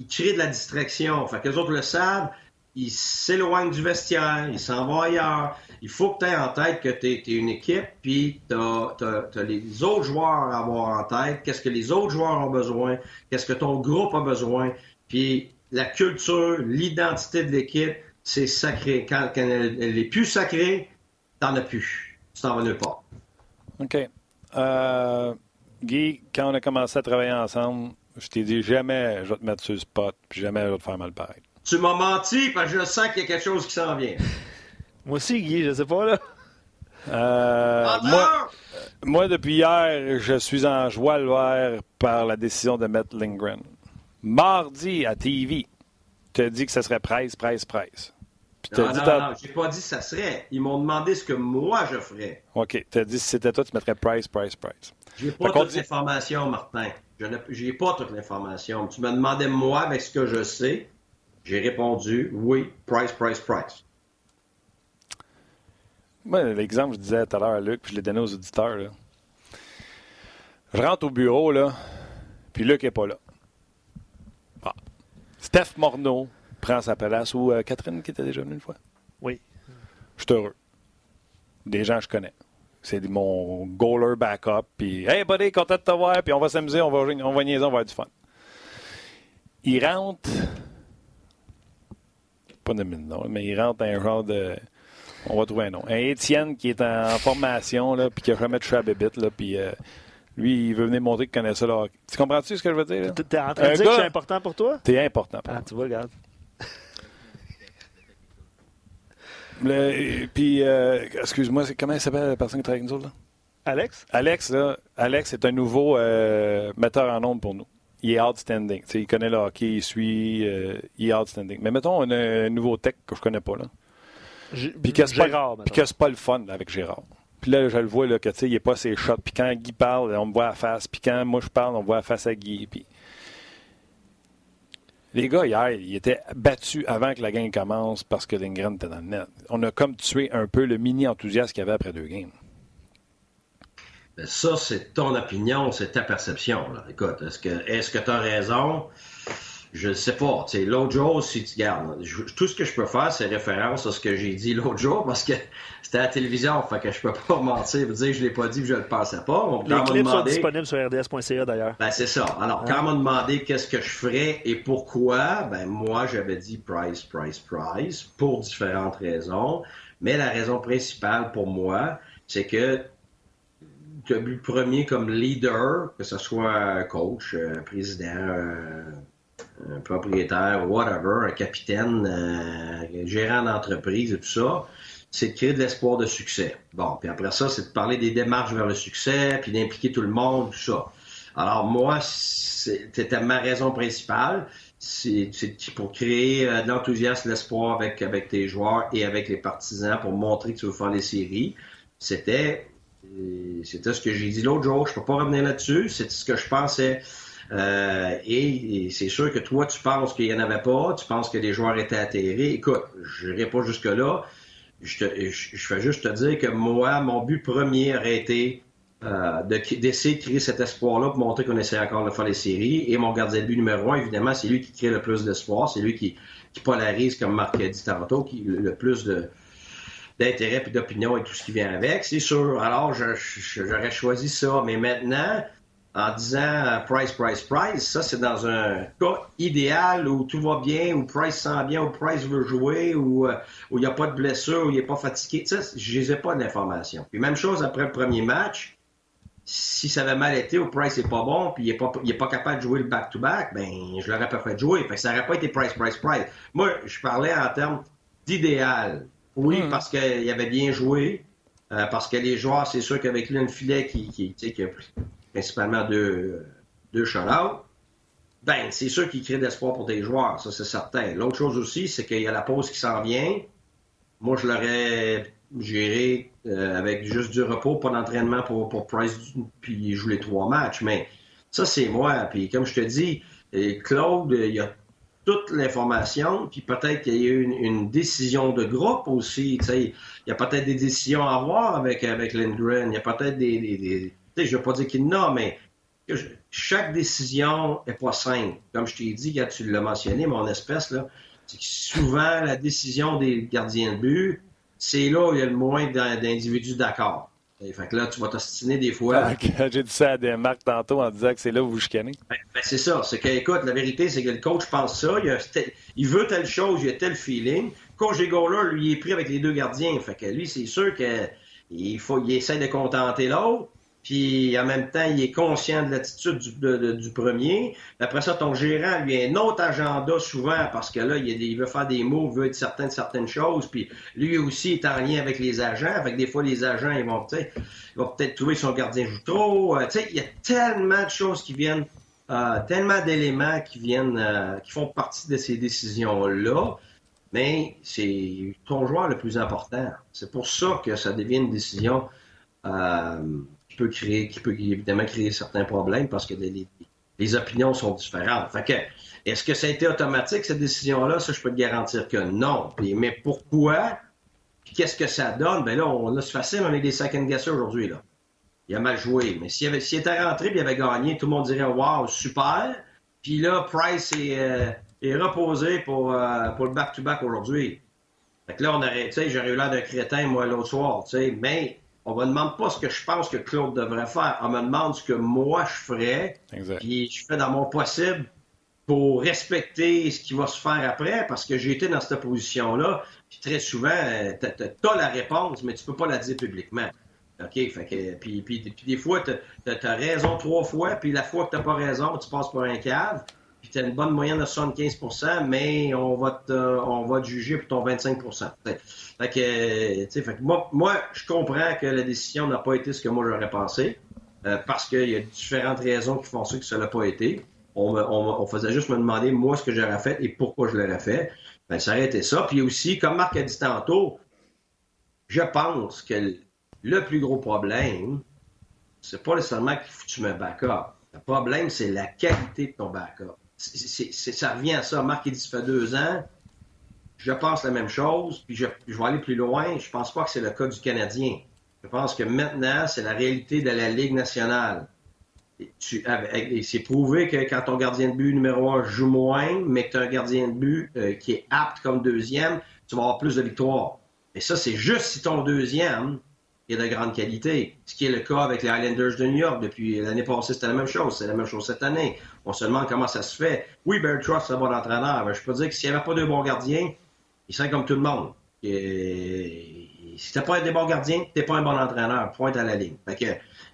ils créent de la distraction. Fait que les autres le savent, ils s'éloignent du vestiaire, ils s'en vont ailleurs. Il faut que tu aies en tête que tu es, une équipe, puis tu as, les autres joueurs à avoir en tête, qu'est-ce que les autres joueurs ont besoin, qu'est-ce que ton groupe a besoin, puis la culture, l'identité de l'équipe, c'est sacré. Quand, elle, est plus sacrée, t'en as plus. Tu t'en vas nulle part. OK. Euh, Guy, quand on a commencé à travailler ensemble, je t'ai dit jamais je vais te mettre sur le spot, puis jamais je vais te faire mal pareil. Tu m'as menti parce que je sens qu'il y a quelque chose qui s'en vient. *laughs* moi aussi, Guy, je sais pas, là. Euh, moi, moi, depuis hier, je suis en joie le vert par la décision de mettre Lindgren. Mardi, à TV, tu as dit que ça serait presse, presse, presse. non, non, non, j'ai pas dit que ça serait. Ils m'ont demandé ce que moi je ferais. OK. Tu as dit si c'était toi, tu mettrais price, price, price. J'ai pas toute l'information, Martin. Je n'ai pas toute l'information. Tu me demandais, moi, avec ce que je sais, j'ai répondu oui, price, price, price. Moi, l'exemple que je disais tout à l'heure à Luc, puis je l'ai donné aux auditeurs. Là. Je rentre au bureau, là, puis Luc n'est pas là. Ah. Steph Morneau prend sa place, ou euh, Catherine qui était déjà venue une fois? Oui. Je suis heureux. Des gens que je connais. C'est mon goaler backup. Puis, hey buddy, content de te voir. Puis on va s'amuser, on va, on va niaiser, on va avoir du fun. Il rentre. Pas de mine, non, mais il rentre un genre de. On va trouver un nom. Un Étienne qui est en formation, là, puis qui a jamais touché à Bébite, là, puis. Euh, lui, il veut venir montrer qu'il connaît ça. Là. Tu comprends-tu ce que je veux dire? Tu es en train de dire que c'est important pour toi? T'es important pour ah, tu vois, regarde. Puis, euh, excuse-moi, comment il s'appelle la personne qui travaille avec nous là? Alex? Alex, là, Alex est un nouveau euh, metteur en nombre pour nous. Il est outstanding. il connaît le hockey, il suit, euh, il est outstanding. Mais mettons, on a un nouveau tech que je connais pas. là. Puis que c'est pas, pas, le fun avec Gérard. Puis là, je le vois là, que il n'est pas ses shots. Puis quand Guy parle, on me voit à face. Puis quand moi je parle, on me voit à face à Guy. Puis les gars, hier, ils étaient battus avant que la game commence parce que Lindgren était dans le net. On a comme tué un peu le mini-enthousiasme qu'il y avait après deux games. Ben, ça, c'est ton opinion, c'est ta perception. Écoute, est-ce que est-ce que tu as raison? Je ne sais pas. L'autre jour, si tu gardes, tout ce que je peux faire, c'est référence à ce que j'ai dit l'autre jour parce que *laughs* c'était à la télévision. Fait que je peux pas *laughs* mentir vous dire que je l'ai pas dit je le pensais pas. Les clips sont disponibles sur rds.ca d'ailleurs. Ben, c'est ça. Alors, quand on m'a demandé qu'est-ce que je ferais et pourquoi, ben, moi, j'avais dit price, price, price pour différentes raisons. Mais la raison principale pour moi, c'est que tu as vu le premier comme leader, que ce soit coach, président, un propriétaire, whatever, un capitaine, un euh, gérant d'entreprise et tout ça, c'est de créer de l'espoir de succès. Bon, puis après ça, c'est de parler des démarches vers le succès, puis d'impliquer tout le monde, tout ça. Alors moi, c'était ma raison principale. C'est pour créer euh, de l'enthousiasme, l'espoir avec, avec tes joueurs et avec les partisans pour montrer que tu veux faire les séries. C'était euh, c'était ce que j'ai dit l'autre jour. Je peux pas revenir là-dessus. C'est ce que je pensais. Euh, et, c'est sûr que toi, tu penses qu'il n'y en avait pas, tu penses que les joueurs étaient atterrés. Écoute, je n'irai pas jusque-là. Je, fais juste te dire que moi, mon but premier aurait été euh, d'essayer de, créer cet espoir-là pour montrer qu'on essaie encore de faire les séries. Et mon gardien de but numéro un, évidemment, c'est lui qui crée le plus d'espoir. C'est lui qui, qui polarise, comme Marc a dit tantôt, qui le plus de d'intérêt et d'opinion et tout ce qui vient avec, c'est sûr. Alors, j'aurais choisi ça. Mais maintenant, en disant euh, price, price, price, ça c'est dans un cas idéal où tout va bien, où Price sent bien, où Price veut jouer, où euh, il n'y a pas de blessure, où il n'est pas fatigué. Ça, je n'ai pas d'informations. Puis même chose après le premier match, si ça avait mal été, ou Price n'est pas bon, puis il n'est pas, pas capable de jouer le back-to-back, ben je l'aurais pas fait jouer. Fait que ça n'aurait pas été Price, Price, Price. Moi, je parlais en termes d'idéal. Oui, hmm. parce qu'il avait bien joué, euh, parce que les joueurs, c'est sûr qu'avec lui, un filet qui, qui, qui a principalement deux, deux ben, c'est sûr qu'il crée d'espoir pour tes joueurs, ça c'est certain. L'autre chose aussi, c'est qu'il y a la pause qui s'en vient. Moi, je l'aurais géré euh, avec juste du repos, pas d'entraînement pour, pour Price, puis jouer les trois matchs. Mais ça, c'est moi. Puis comme je te dis, Claude, il y a toute l'information, puis peut-être qu'il y a eu une, décision de groupe aussi. Il y a peut-être des décisions à avoir avec, avec Lindgren. Il y a peut-être des je ne veux pas dire qu'il n'a, mais chaque décision n'est pas simple. Comme je t'ai dit, quand tu l'as mentionné, mon espèce, là, c'est que souvent, la décision des gardiens de but, c'est là où il y a le moins d'individus d'accord. Fait que là, tu vas t'ostiner des fois. Ah, j'ai dit ça à des marques tantôt en disant que c'est là où vous chicanez. Ben, ben, c'est ça. C'est que, écoute, la vérité, c'est que le coach pense ça. Il, veut telle chose, il a tel feeling. Coach là, lui, il est pris avec les deux gardiens. Fait que lui, c'est sûr qu'il faut, il essaie de contenter l'autre puis en même temps, il est conscient de l'attitude du, premier. Après ça, ton gérant, lui, a un autre agenda souvent parce que là, il, veut faire des mots, il veut être certain de certaines choses. Puis lui aussi est en lien avec les agents. Fait des fois, les agents, ils vont peut-être trouver son gardien joue trop. Euh, il y a tellement de choses qui viennent, euh, tellement d'éléments qui viennent, euh, qui font partie de ces décisions-là. Mais c'est ton joueur le plus important. C'est pour ça que ça devient une décision peut qui peut évidemment créer certains problèmes parce que les, opinions sont différentes. Fait que, est-ce que ça a été automatique, cette décision-là? Ça, je peux te garantir que non. mais pourquoi? qu'est-ce que ça donne? Ben là, on a facile, on est des second guessers aujourd'hui, là. Il a mal joué. Mais s'il, était rentré et il avait gagné, tout le monde dirait Wow, super. Puis là, Price est, euh, reposé pour, euh, pour le back-to-back aujourd'hui. Fait que là, on aurait, j'aurais eu l'air d'un crétin, moi, l'autre soir. Mais on me demande pas ce que je pense que Claude devrait faire. On me demande ce que moi je ferais. Puis je fais dans mon possible pour respecter ce qui va se faire après, parce que j'ai été dans cette position-là. Puis très souvent, tu as, la réponse, mais tu peux pas la dire publiquement. OK? Fait que, puis, puis, des fois, tu as, raison trois fois, puis la fois que tu pas raison, tu passes pour un cave puis tu as une bonne moyenne de 75% mais on va, te, on va juger pour ton 25 fait que, moi, moi, je comprends que la décision n'a pas été ce que moi j'aurais pensé, euh, parce qu'il y a différentes raisons qui font ça que ça n'a pas été. On, on, faisait juste me demander, moi, ce que j'aurais fait et pourquoi je l'aurais fait. Ben, ça aurait été ça. Puis aussi, comme Marc a dit tantôt, je pense que le plus gros problème, c'est pas nécessairement que tu me backup. Le problème, c'est la qualité de ton backup ça revient à ça. Marc, il dit, ça fait deux ans. Je pense la même chose, puis je, vais aller plus loin. Je pense pas que c'est le cas du Canadien. Je pense que maintenant, c'est la réalité de la Ligue nationale. Et, c'est prouvé que quand ton gardien de but numéro un joue moins, mais que tu as un gardien de but euh, qui est apte comme deuxième, tu vas avoir plus de victoires. Et ça, c'est juste si ton deuxième est de grande qualité. Ce qui est le cas avec les Highlanders de New York depuis l'année passée, c'était la même chose. C'est la même chose cette année. On se demande comment ça se fait. Oui, Barry Trust, c'est un bon entraîneur. Mais je peux dire que s'il n'y avait pas de bons gardiens, il serait comme tout le monde. Et, si t'as pas des bons gardiens, t'es pas un bon entraîneur. Point à la ligne. Fait que,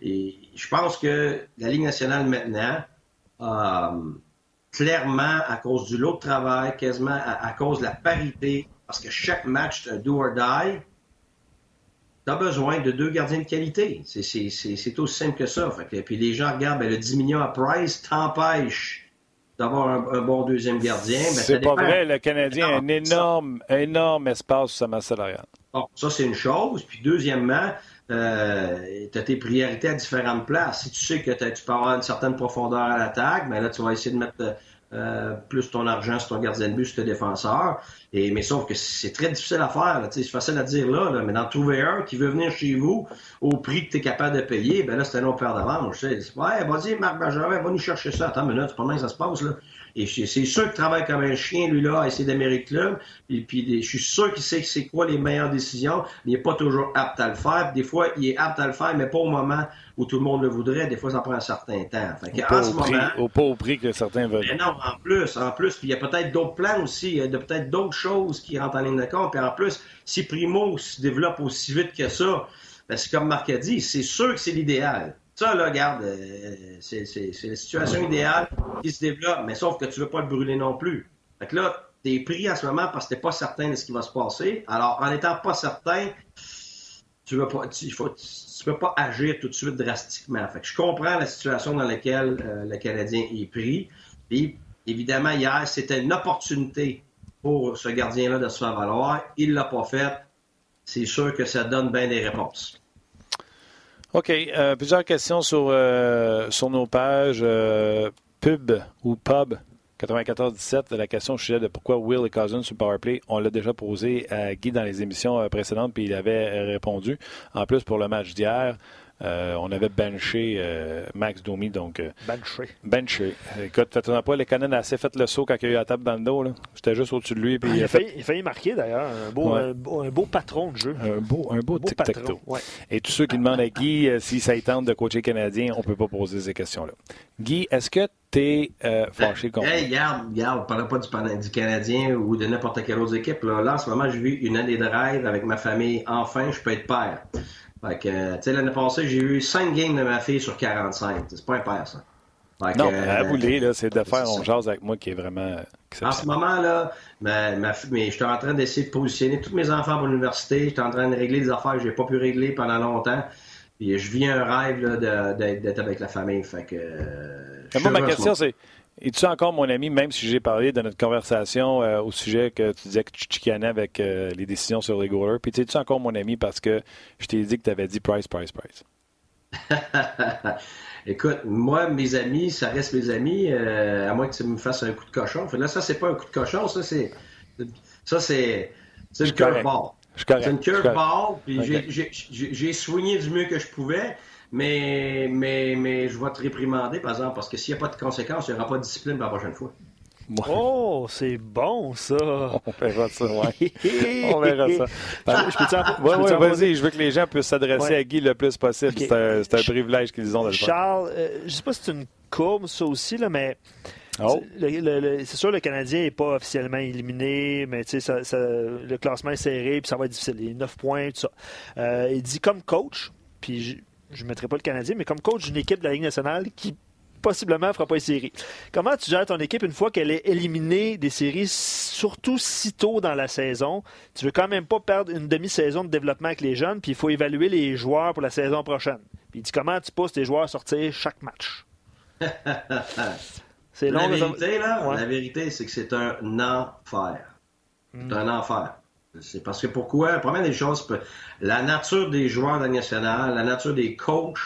je pense que la Ligue nationale maintenant, euh, clairement, à cause du lot de travail, quasiment à, cause de la parité, parce que chaque match, c'est un do or die, tu as besoin de deux gardiens de qualité. C'est aussi simple que ça. Fait puis les gens regardent, ben, le 10 millions à Price t'empêche d'avoir un, bon deuxième gardien. Ben, c'est pas vrai, le Canadien a un énorme, énorme espace sur sa masse salariale. Bon, ça, c'est une chose. Puis deuxièmement, euh, tu as tes priorités à différentes places. Si tu sais que tu peux avoir une certaine profondeur à l'attaque, ben là, tu vas essayer de mettre euh, plus ton argent sur ton gardien de but, sur tes défenseurs. Et, mais sauf que c'est très difficile à faire. C'est facile à dire là, mais d'en trouver un qui veut venir chez vous au prix que tu es capable de payer, ben là, c'est un autre paire d'avance. Ouais, vas-y, Marc Benjamin, va nous chercher ça. Attends une minute, c'est pas mal ça se passe. là. Et c'est sûr qu'il travaille comme un chien, lui, là, à essayer d'Amérique Club. Et puis, je suis sûr qu'il sait c'est quoi les meilleures décisions. Il n'est pas toujours apte à le faire. Des fois, il est apte à le faire, mais pas au moment où tout le monde le voudrait. Des fois, ça prend un certain temps. Fait au, en ce moment, au pas au prix que certains veulent. Mais non, en plus, en plus, puis il y a peut-être d'autres plans aussi. Il y a peut-être d'autres choses qui rentrent en ligne de compte. Puis en plus, si Primo se développe aussi vite que ça, ben, c'est comme Marc a dit, c'est sûr que c'est l'idéal. Ça, là, regarde, euh, c'est la situation idéale qui se développe, mais sauf que tu veux pas le brûler non plus. Fait que là, t'es pris à ce moment parce que t'es pas certain de ce qui va se passer. Alors, en étant pas certain, tu veux pas, tu, faut, tu peux pas agir tout de suite drastiquement. Fait que je comprends la situation dans laquelle euh, le Canadien est pris. Et évidemment, hier, c'était une opportunité pour ce gardien-là de se faire valoir. Il l'a pas fait. C'est sûr que ça donne bien des réponses. OK. Euh, plusieurs questions sur, euh, sur nos pages. Euh, pub ou pub 94-17, la question je de pourquoi Will et Cousins sur Powerplay, on l'a déjà posé à Guy dans les émissions précédentes, puis il avait répondu. En plus, pour le match d'hier, euh, on avait benché euh, Max Domi, donc. Euh, benché. Benché. Écoute, t'attends pas, les Canadiens a assez fait le saut quand il a eu la table dans le dos. J'étais juste au-dessus de lui. Puis ah, il, a failli, il, failli, marquer d'ailleurs. Un beau, un, beau, patron de jeu. Un beau, un beau, tic-tac-toe. Et tous ceux qui demandent à Guy si ça tente de coacher Canadien, on ne peut pas poser ces questions-là. Guy, est-ce que tu es fâché contre. Hey, regarde, regarde, on ne parle pas du, Canadien ou de n'importe quelle autre équipe. Là, là en ce moment, j'ai vu une année de rêve avec ma famille. Enfin, je peux être père. Fait que, tu sais, l'année passée, j'ai eu 5 games de ma fille sur 45. C'est pas impair, ça. non, à rouler, là, c'est de faire on jase avec moi qui est vraiment En ce moment-là, ma, ma, mais j'étais en train d'essayer de positionner tous mes enfants pour l'université. J'étais en train de régler des affaires que j'ai pas pu régler pendant longtemps. Puis je vis un rêve d'être avec la famille. Fait que, euh, moi, ma question, c'est es-tu encore mon ami, même si j'ai parlé de notre conversation euh, au sujet que tu disais que tu chicanais avec euh, les décisions sur les goalers? Puis es-tu encore mon ami parce que je t'ai dit que tu avais dit price, price, price? *laughs* Écoute, moi, mes amis, ça reste mes amis, euh, à moins que tu me fasses un coup de cochon. là, ça, c'est pas un coup de cochon, ça, c'est. Ça, c'est. C'est une curveball. C'est une curveball, puis j'ai soigné du mieux que je pouvais, mais, mais, mais je vais te réprimander, par exemple, parce que s'il n'y a pas de conséquences, il n'y aura pas de discipline pour la prochaine fois. Oh, c'est bon ça! On verra ça, ouais. *laughs* On verra ça. Oui, vas-y, je veux que les gens puissent s'adresser à Guy le plus possible. C'est un, privilège qu'ils ont de le Charles, euh, je ne sais pas si c'est une courbe, ça aussi, là, mais oh. c'est sûr le Canadien n'est pas officiellement éliminé, mais ça, le classement est serré, puis ça va être difficile. Il y a 9 points, tout ça. Euh, il dit comme coach, puis je ne mettrai pas le Canadien, mais comme coach d'une équipe de la Ligue nationale qui possiblement ne fera pas une série. Comment tu gères ton équipe une fois qu'elle est éliminée des séries, surtout si tôt dans la saison? Tu veux quand même pas perdre une demi-saison de développement avec les jeunes, puis il faut évaluer les joueurs pour la saison prochaine. Puis il dit comment tu pousses tes joueurs à sortir chaque match? *laughs* c'est long. La vérité, là, la vérité, c'est que c'est un enfer. C'est un enfer. C'est parce que pourquoi? Première des choses, la nature des joueurs de la nationale, la nature des coachs,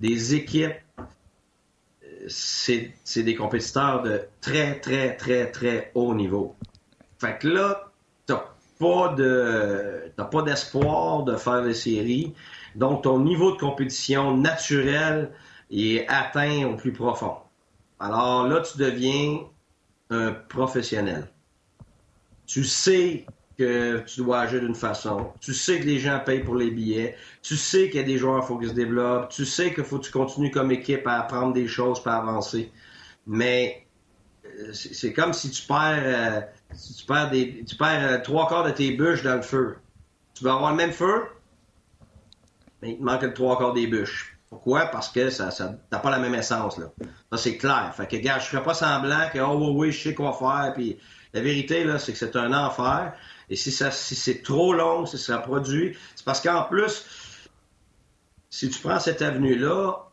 des équipes, c'est des compétiteurs de très, très, très, très haut niveau. Fait que là, t'as pas de pas d'espoir de faire des séries. Donc, ton niveau de compétition naturel est atteint au plus profond. Alors là, tu deviens un professionnel. Tu sais que tu dois agir d'une façon. Tu sais que les gens payent pour les billets. Tu sais qu'il y a des joueurs, il faut qu'ils se développent. Tu sais qu'il faut que tu continues comme équipe à apprendre des choses pour avancer. Mais euh, c'est comme si tu perds, euh, tu perds, des, tu perds euh, trois quarts de tes bûches dans le feu. Tu vas avoir le même feu, mais il te manque le trois quarts des bûches. Pourquoi? Parce que ça, ça t'as pas la même essence, là. Ça, c'est clair. Fait que, gars, je ferai pas semblant que, oh, oui, oui, je sais quoi faire, puis la vérité, là, c'est que c'est un enfer. Et si, ça, si c'est trop long, si ça produit, c'est parce qu'en plus, si tu prends cette avenue-là,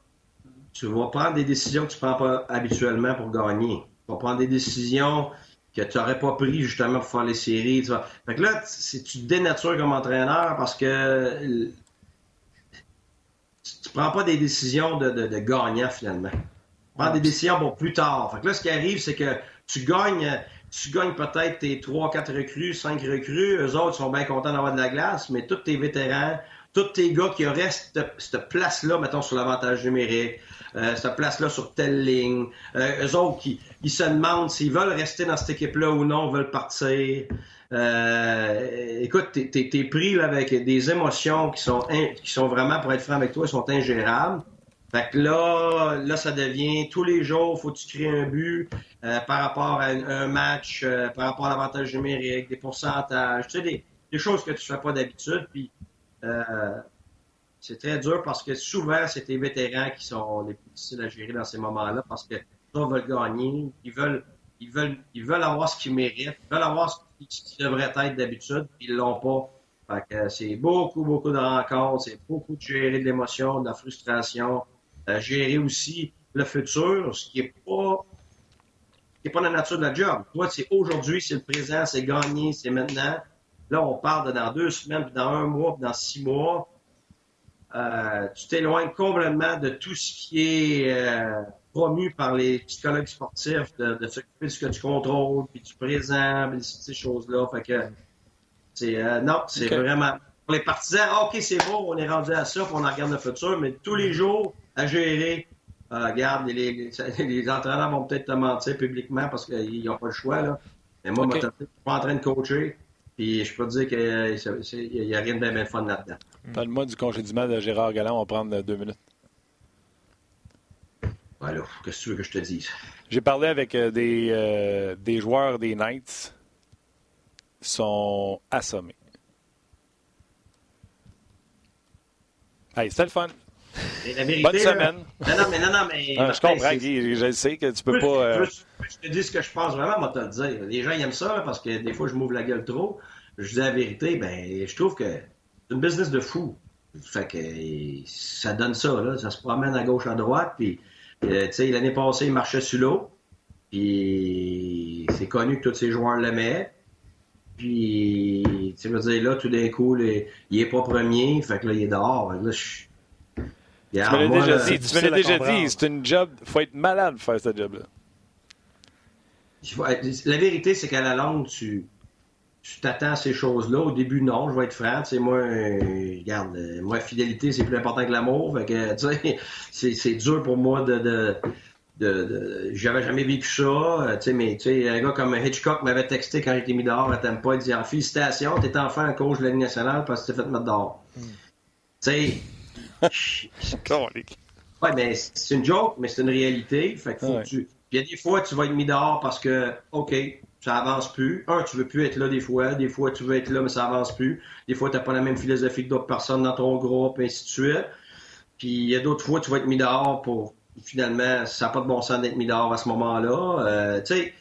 tu vas prendre des décisions que tu ne prends pas habituellement pour gagner. Tu vas prendre des décisions que tu n'aurais pas pris justement pour faire les séries. Tu Fait que là, tu te dénatures comme entraîneur parce que tu, ne prends pas des décisions de, de, gagnant finalement. Tu prends des décisions pour plus tard. Fait que là, ce qui arrive, c'est que tu gagnes tu gagnes peut-être tes 3-4 recrues, 5 recrues, eux autres sont bien contents d'avoir de la glace, mais tous tes vétérans, tous tes gars qui restent cette, place-là, mettons, sur l'avantage numérique, euh, cette place-là sur telle ligne, euh, eux autres qui se demandent s'ils veulent rester dans cette équipe-là ou non, veulent partir. Euh, écoute, t'es es, pris là, avec des émotions qui sont, qui sont vraiment, pour être franc avec toi, sont ingérables. Fait que là, là, ça devient tous les jours, faut que tu crées un but euh, par rapport à un, match, euh, par rapport à l'avantage numérique, des pourcentages, tu sais, des, des choses que tu fais pas d'habitude. Puis euh, c'est très dur parce que souvent, c'est tes vétérans qui sont les plus difficiles à gérer dans ces moments-là parce que ils veulent gagner, ils veulent, ils veulent, ils veulent avoir ce qu'ils méritent, ils veulent avoir ce qui, devrait être d'habitude, puis ils l'ont pas. Fait que c'est beaucoup, beaucoup de rencontres, c'est beaucoup de gérer de l'émotion, de la frustration, gérer aussi le futur, ce qui est pas qui n'est pas la nature de la job. Toi, c'est aujourd'hui, c'est le présent, c'est gagné, c'est maintenant. Là, on parle de dans deux semaines, puis dans un mois, puis dans six mois. Euh, tu t'éloignes complètement de tout ce qui est euh, promu par les psychologues sportifs, de, de s'occuper de ce que tu contrôles, puis du présent, puis ces choses-là. Fait que c'est euh, non, c'est vraiment pour les partisans. Ah, ok, c'est beau, on est rendu à ça, puis on regarde le futur, mais tous les jours à gérer euh, regarde, les, *laughs* les, entraîneurs vont peut-être te mentir publiquement parce qu'ils n'ont pas le choix. Là. Mais moi, je suis pas en train de coacher. Puis je peux te dire qu'il n'y a rien de bien, fun là-dedans. Parle-moi du congédiement de Gérard Galland. On va prendre deux minutes. Voilà. Qu'est-ce que tu veux que je te dise? J'ai parlé avec euh, des, euh, des joueurs des Knights. sont assommés. Hey, c'était le fun. Bonne semaine. non, non, mais non, non, mais. Ah, je comprends, Guy. Je sais que tu peux pas. Euh, je, te dis ce que je pense vraiment, moi, te le dire. Les gens ils aiment ça parce que des fois, je m'ouvre la gueule trop. Je dis la vérité, ben, je trouve que c'est une business de fou. Fait que ça donne ça, là. Ça se promène à gauche, à droite. Puis, euh, tu sais, l'année passée, il marchait sur l'eau. Puis, c'est connu que tous ces joueurs l'aimaient. Puis, tu veux dire, là, tout d'un coup, il est pas premier. Fait que là, il est dehors. Là, je tu me l'as déjà dit, tu me l'as déjà dit, c'est une job, il faut être malade pour faire ce job-là. La vérité, c'est qu'à la longue, tu tu t'attends à ces choses-là. Au début, non, je vais être franc. Tu sais, moi, euh, regarde, euh, moi, fidélité, c'est plus important que l'amour. Fait que, tu sais, *laughs* c'est dur pour moi de, de, de, j'avais jamais vécu ça. Euh, tu sais, mais tu sais, un gars comme Hitchcock m'avait texté quand j'étais mis dehors, t'aimes pas, il dit, félicitations, t'es enfant en coach de la Ligue nationale parce que t'es fait mettre dehors. Hmm. Tu sais. *laughs* ouais, mais c'est une joke, mais c'est une réalité. Fait que faut que tu. Puis il y a des fois, tu vas être mis dehors parce que, OK, ça avance plus. Un, tu veux plus être là des fois. Des fois, tu veux être là, mais ça avance plus. Des fois, tu n'as pas la même philosophie que d'autres personnes dans ton groupe, et ainsi de suite. Puis il y a d'autres fois, tu vas être mis dehors pour finalement, ça n'a pas de bon sens d'être mis dehors à ce moment-là. Euh, tu sais,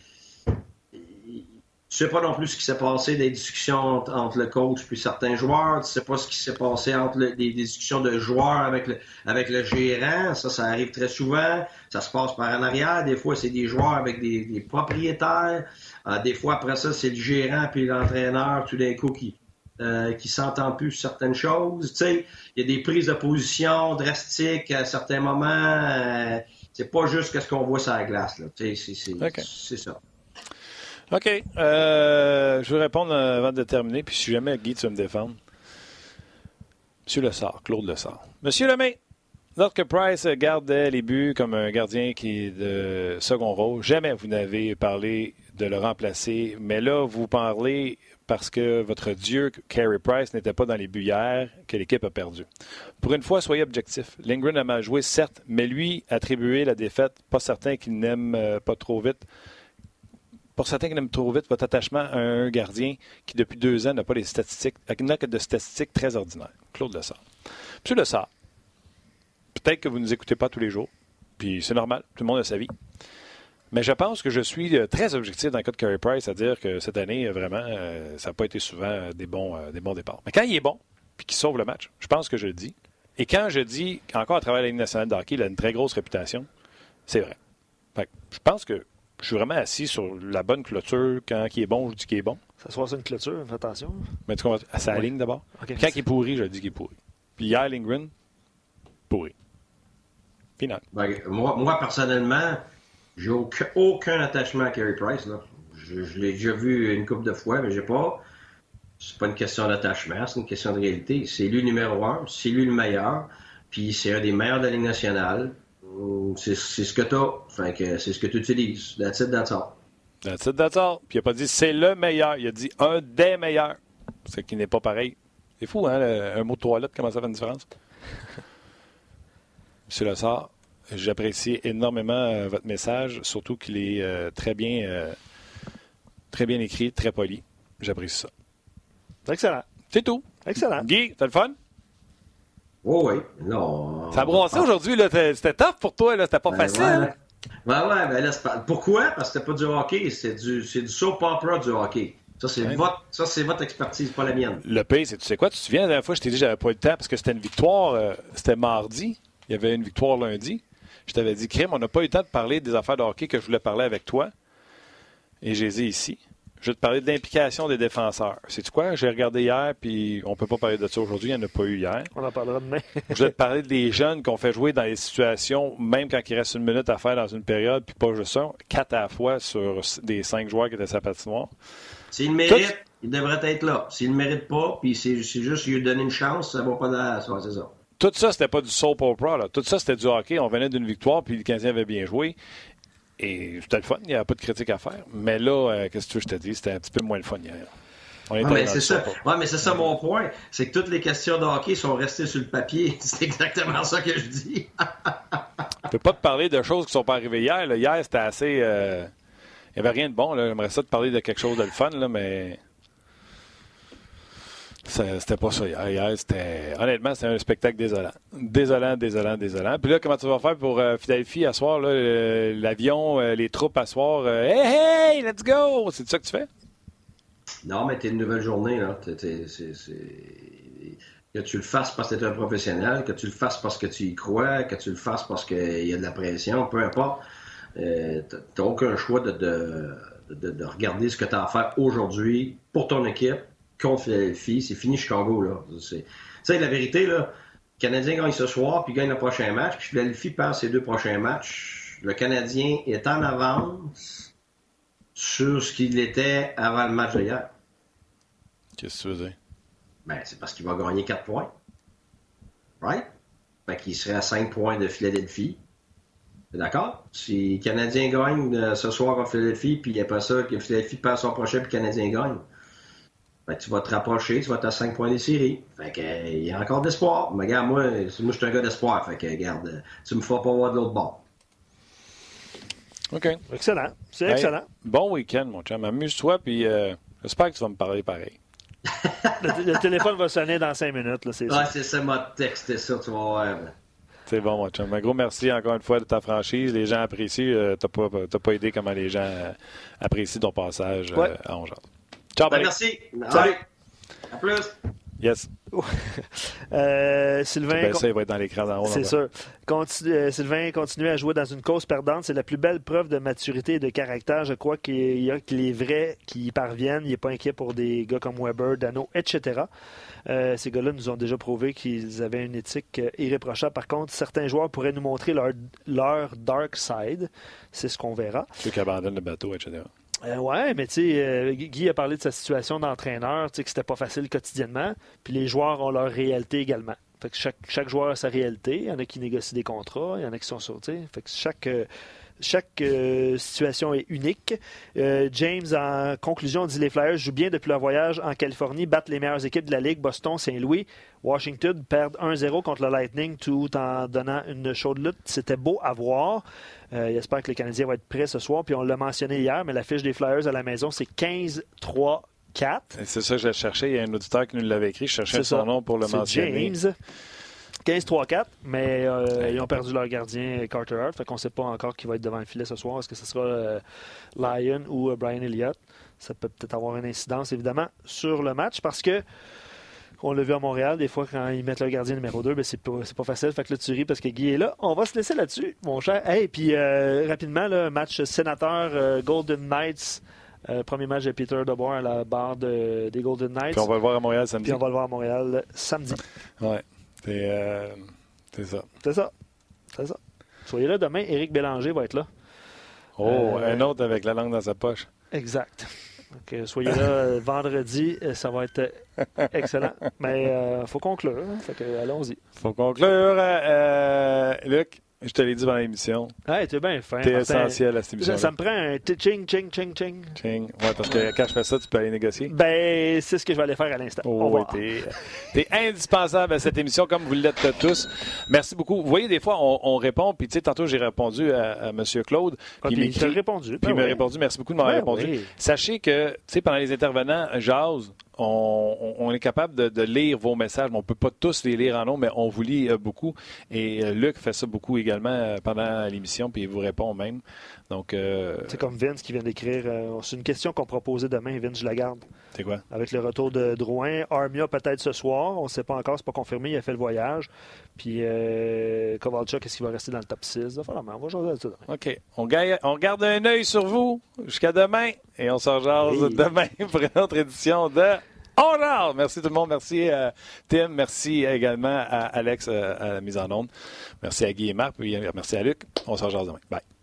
tu sais pas non plus ce qui s'est passé des discussions entre, le coach puis certains joueurs. Tu sais pas ce qui s'est passé entre des, discussions de joueurs avec le, avec le gérant. Ça, ça arrive très souvent. Ça se passe par en arrière. Des fois, c'est des joueurs avec des, propriétaires. Euh, des fois, après ça, c'est le gérant puis l'entraîneur tout d'un coup qui euh, qui s'entendent plus sur certaines choses. Tu sais, il y a des prises de position drastiques à certains moments. Euh, c'est pas juste ce qu'on voit sur la glace. Là. Tu sais, c'est ça. OK. Euh, je vais répondre avant de terminer, puis si jamais Guy, tu vas me défendre. Monsieur Lessard, Claude Lessard. Monsieur Lemay, lorsque Price gardait les buts comme un gardien qui est de second rôle, jamais vous n'avez parlé de le remplacer, mais là, vous parlez parce que votre dieu, Carey Price, n'était pas dans les buts hier, que l'équipe a perdu. Pour une fois, soyez objectif. Lindgren a mal joué, certes, mais lui, attribuer la défaite, pas certain qu'il n'aime euh, pas trop vite pour certains qui aiment trop vite, votre attachement à un gardien qui, depuis deux ans, n'a pas les statistiques, n'a que de statistiques très ordinaires. Claude Lessard. Monsieur Lessard, peut-être que vous ne nous écoutez pas tous les jours, puis c'est normal, tout le monde a sa vie. Mais je pense que je suis euh, très objectif dans le cas de Carey Price, à dire que cette année, euh, vraiment, euh, ça n'a pas été souvent des bons, départs. Mais quand il est bon, puis qu'il sauve le match, je pense que je le dis. Et quand je dis, encore à travers la Ligue nationale de hockey, il a une très grosse réputation, c'est vrai. je pense que je suis vraiment assis sur la bonne clôture. Quand il est bon, je dis qu'il est bon. Ça soit sur une clôture, fais attention. Mais tu comprends, à sa ligne d'abord. Quand il est pourri, je dis qu'il est pourri. Puis hier, Lindgren, pourri. Final. Ben, moi, moi, personnellement, j'ai aucun, aucun, attachement à Carey Price. Là. Je, l'ai déjà vu une couple de fois, mais j'ai pas. C'est pas une question d'attachement, c'est une question de réalité. C'est lui le numéro un, c'est lui le meilleur, puis c'est un des meilleurs de la Ligue nationale. C'est ce que tu as. c'est ce que tu utilises. That's it, that's all. That's it, that's all. Puis il n'a pas dit c'est le meilleur. Il a dit un des meilleurs. Ce qui n'est pas pareil. C'est fou, hein, un mot de toilette, comment ça fait une différence? *laughs* Monsieur Lessard, j'apprécie énormément euh, votre message, surtout qu'il est euh, très bien euh, très bien écrit, très poli. J'apprécie ça. Excellent. C'est tout. Excellent. Guy, t'as le fun? Oh oui, non. Ça a brossé aujourd'hui, c'était tough pour toi, là, c'était pas ben facile. Ouais, ouais, ben là, pas... Pourquoi? Parce que c'était pas du hockey, c'est du, du soap opera du hockey. Ça, c'est votre, ça, c'est votre expertise, pas la mienne. Le pays, c'est, tu sais quoi, tu te souviens, la dernière fois, je t'ai dit que j'avais pas eu le temps parce que c'était une victoire, euh, c'était mardi, il y avait une victoire lundi. Je t'avais dit, Crime, on n'a pas eu le temps de parler des affaires de hockey que je voulais parler avec toi. Et je les ai ici. Je vais te parler de l'implication des défenseurs. C'est quoi? J'ai regardé hier, puis on peut pas parler de ça aujourd'hui, il n'y en a pas eu hier. On en parlera demain. *laughs* je vais te parler des jeunes qu'on fait jouer dans des situations, même quand il reste une minute à faire dans une période, puis pas juste ça, quatre à la fois sur des cinq joueurs qui étaient sa patinoire. S'il mérite, il devrait être là. S'il ne mérite pas, puis c'est juste lui donner une chance, ça va pas dans c'est ça. Tout ça, c'était pas du soap opera. Là. Tout ça, c'était du hockey. On venait d'une victoire, puis le Canadien avait bien joué. Et c'était le fun, il n'y avait pas de critique à faire. Mais là, euh, qu'est-ce que je te dis, c'était un petit peu moins le fun hier. Ouais, mais c'est ça. Ouais, mais c'est ça mon point. C'est que toutes les questions de hockey sont restées sur le papier. *laughs* C'est exactement ça que je dis. *laughs* ne peux pas te parler de choses qui ne sont pas arrivées hier. Hier, c'était assez. Euh, il n'y avait rien de bon. J'aimerais ça te parler de quelque chose de le fun, là, mais. C'était pas ça hier. c'était, honnêtement, c'était un spectacle désolant. Désolant, désolant, désolant. Puis là, comment tu vas faire pour euh, Philadelphie à l'avion, euh, les troupes à? Euh, hey, hey, let's go! C'est ça que tu fais? Non, mais t'es une nouvelle journée. Que tu le fasses parce que tu es un professionnel, que tu le fasses parce que tu y crois, que tu le fasses parce qu'il y a de la pression, peu importe. Euh, tu n'as aucun choix de, de, de, regarder ce que tu as à faire aujourd'hui pour ton équipe contre Philadelphie. C'est fini Chicago. Là. Tu sais, la vérité, là, Canadien gagne ce soir, puis gagne le prochain match, puis Philadelphie perd ses deux prochains matchs, le Canadien est en avance sur ce qu'il était avant le match d'hier. Qu'est-ce que tu veux dire? Ben, c'est parce qu'il va gagner 4 points. Right? Fait qu'il serait à 5 points de Philadelphie. D'accord? Si le Canadien gagne euh, ce soir en Philadelphie, puis après ça, que Philadelphie perd son prochain, puis le Canadien gagne, ben, tu vas te rapprocher, tu vas être à 5 points des séries. Fait que, euh, il y a encore d'espoir. Mais regarde, moi, moi je suis un gars d'espoir. Fait que, regarde, euh, tu me feras pas voir de l'autre bord. OK. Excellent. C'est Hey, excellent. Bon week-end, mon chum. Amuse-toi, puis euh, j'espère que tu vas me parler pareil. *laughs* Le, le téléphone va sonner dans 5 minutes, là, c'est Ouais, ça. c'est ça, m'a texté ça, tu vas voir. C'est bon, mon chum. Un gros merci encore une fois de ta franchise. Les gens apprécient. Euh, T'as pas, t'as pas aidé comment les gens apprécient ton passage euh, Ouais. à Ongeard. Ciao, Ben, buddy. merci. Salut. À plus. Yes. *laughs* Euh, Sylvain, Ben, ça, il va être dans l'écran d'en haut. c'est sûr. Euh, Sylvain continue à jouer dans une cause perdante. C'est la plus belle preuve de maturité et de caractère. Je crois qu'il y a que les vrais qui y parviennent. Il n'est pas inquiet pour des gars comme Weber, Dano, etc. Euh, ces gars-là nous ont déjà prouvé qu'ils avaient une éthique irréprochable. Par contre, certains joueurs pourraient nous montrer leur, leur dark side. C'est ce qu'on verra. Ceux qui abandonnent le bateau, etc. Euh, ouais, mais tu sais, euh, Guy a parlé de sa situation d'entraîneur, tu sais, que c'était pas facile quotidiennement. Puis les joueurs ont leur réalité également. Fait que chaque, chaque joueur a sa réalité. Il y en a qui négocient des contrats, il y en a qui sont sortis. Fait que chaque, euh, chaque euh, situation est unique. Euh, James, en conclusion, dit les Flyers jouent bien depuis leur voyage en Californie, battent les meilleures équipes de la Ligue, Boston, Saint-Louis. Washington perdent 1-0 contre le Lightning tout en donnant une chaude lutte. C'était beau à voir. Euh, J'espère que les Canadiens vont être prêts ce soir. Puis on l'a mentionné hier, mais la fiche des Flyers à la maison, c'est 15-3-4. Et C'est ça que je cherchais. Il y a un auditeur qui nous l'avait écrit. Je cherchais son ça. nom pour le mentionner. James. 15-3-4, mais euh, ils ont perdu leur gardien Carter Hart. Fait qu'on ne sait pas encore qui va être devant le filet ce soir. Est-ce que ce sera euh, Lyon ou euh, Brian Elliott? Ça peut peut-être avoir une incidence, évidemment, sur le match parce que on l'a vu à Montréal, des fois, quand ils mettent leur gardien numéro 2, ben, c'est pas, facile. Fait que là, tu ris parce que Guy est là. On va se laisser là-dessus, mon cher. Hey, puis euh, rapidement, là, match sénateur euh, Golden Knights. Euh, premier match de Peter DeBoer à la barre de- des Golden Knights. Puis on va le voir à Montréal samedi. Puis on va le voir à Montréal samedi. Ouais. C'est euh, c'est ça. C'est ça. C'est ça. Soyez là demain. Éric Bélanger va être là. Oh, Euh, un autre avec la langue dans sa poche. Exact. Donc, euh, soyez là euh, *laughs* vendredi. euh, Ça va être euh, excellent. Mais il faut conclure. hein. Allons-y. Faut conclure. Euh, Luc, je te l'ai dit dans l'émission. Hey, t'es bien fin. T'es Martin. essentiel à cette émission. Ça, ça me prend un ching, ching, ching, ching. Ching. Ouais, parce que quand je fais ça, tu peux aller négocier. Ben, c'est ce que je vais aller faire à l'instant. Oh, oui, *laughs* t'es, indispensable à cette émission, comme vous l'êtes tous. Merci beaucoup. Vous voyez, des fois, on, on répond, puis tu sais, tantôt, j'ai répondu à, à M. Claude, Ah, puis il m'écrit- répondu. puis Ben il m'a ouais. répondu. Merci beaucoup de m'avoir Ben répondu. oui. Sachez que, tu sais, pendant les intervenants, jazz, on, est capable de, de lire vos messages. On ne peut pas tous les lire en nom, mais on vous lit euh, beaucoup. Et euh, Luc fait ça beaucoup également euh, pendant l'émission, puis il vous répond même. Donc, euh, C'est comme Vince qui vient d'écrire. euh, c'est une question qu'on proposait demain. Vince, je la garde. c'est quoi? Avec le retour de Drouin, Armia peut-être ce soir, on ne sait pas encore, c'est pas confirmé, il a fait le voyage. Puis euh, Kovalchuk, est-ce qu'il va rester dans le top 6? Enfin, on va jaser de ça demain. OK. On, garde un œil sur vous jusqu'à demain et on se rejase Oui. demain *laughs* pour une autre édition de Merci tout le monde. Merci euh, Tim. Merci également à Alex euh, à la mise en onde. Merci à Guy et Marc. Puis euh, merci à Luc. On se rejase demain. Bye.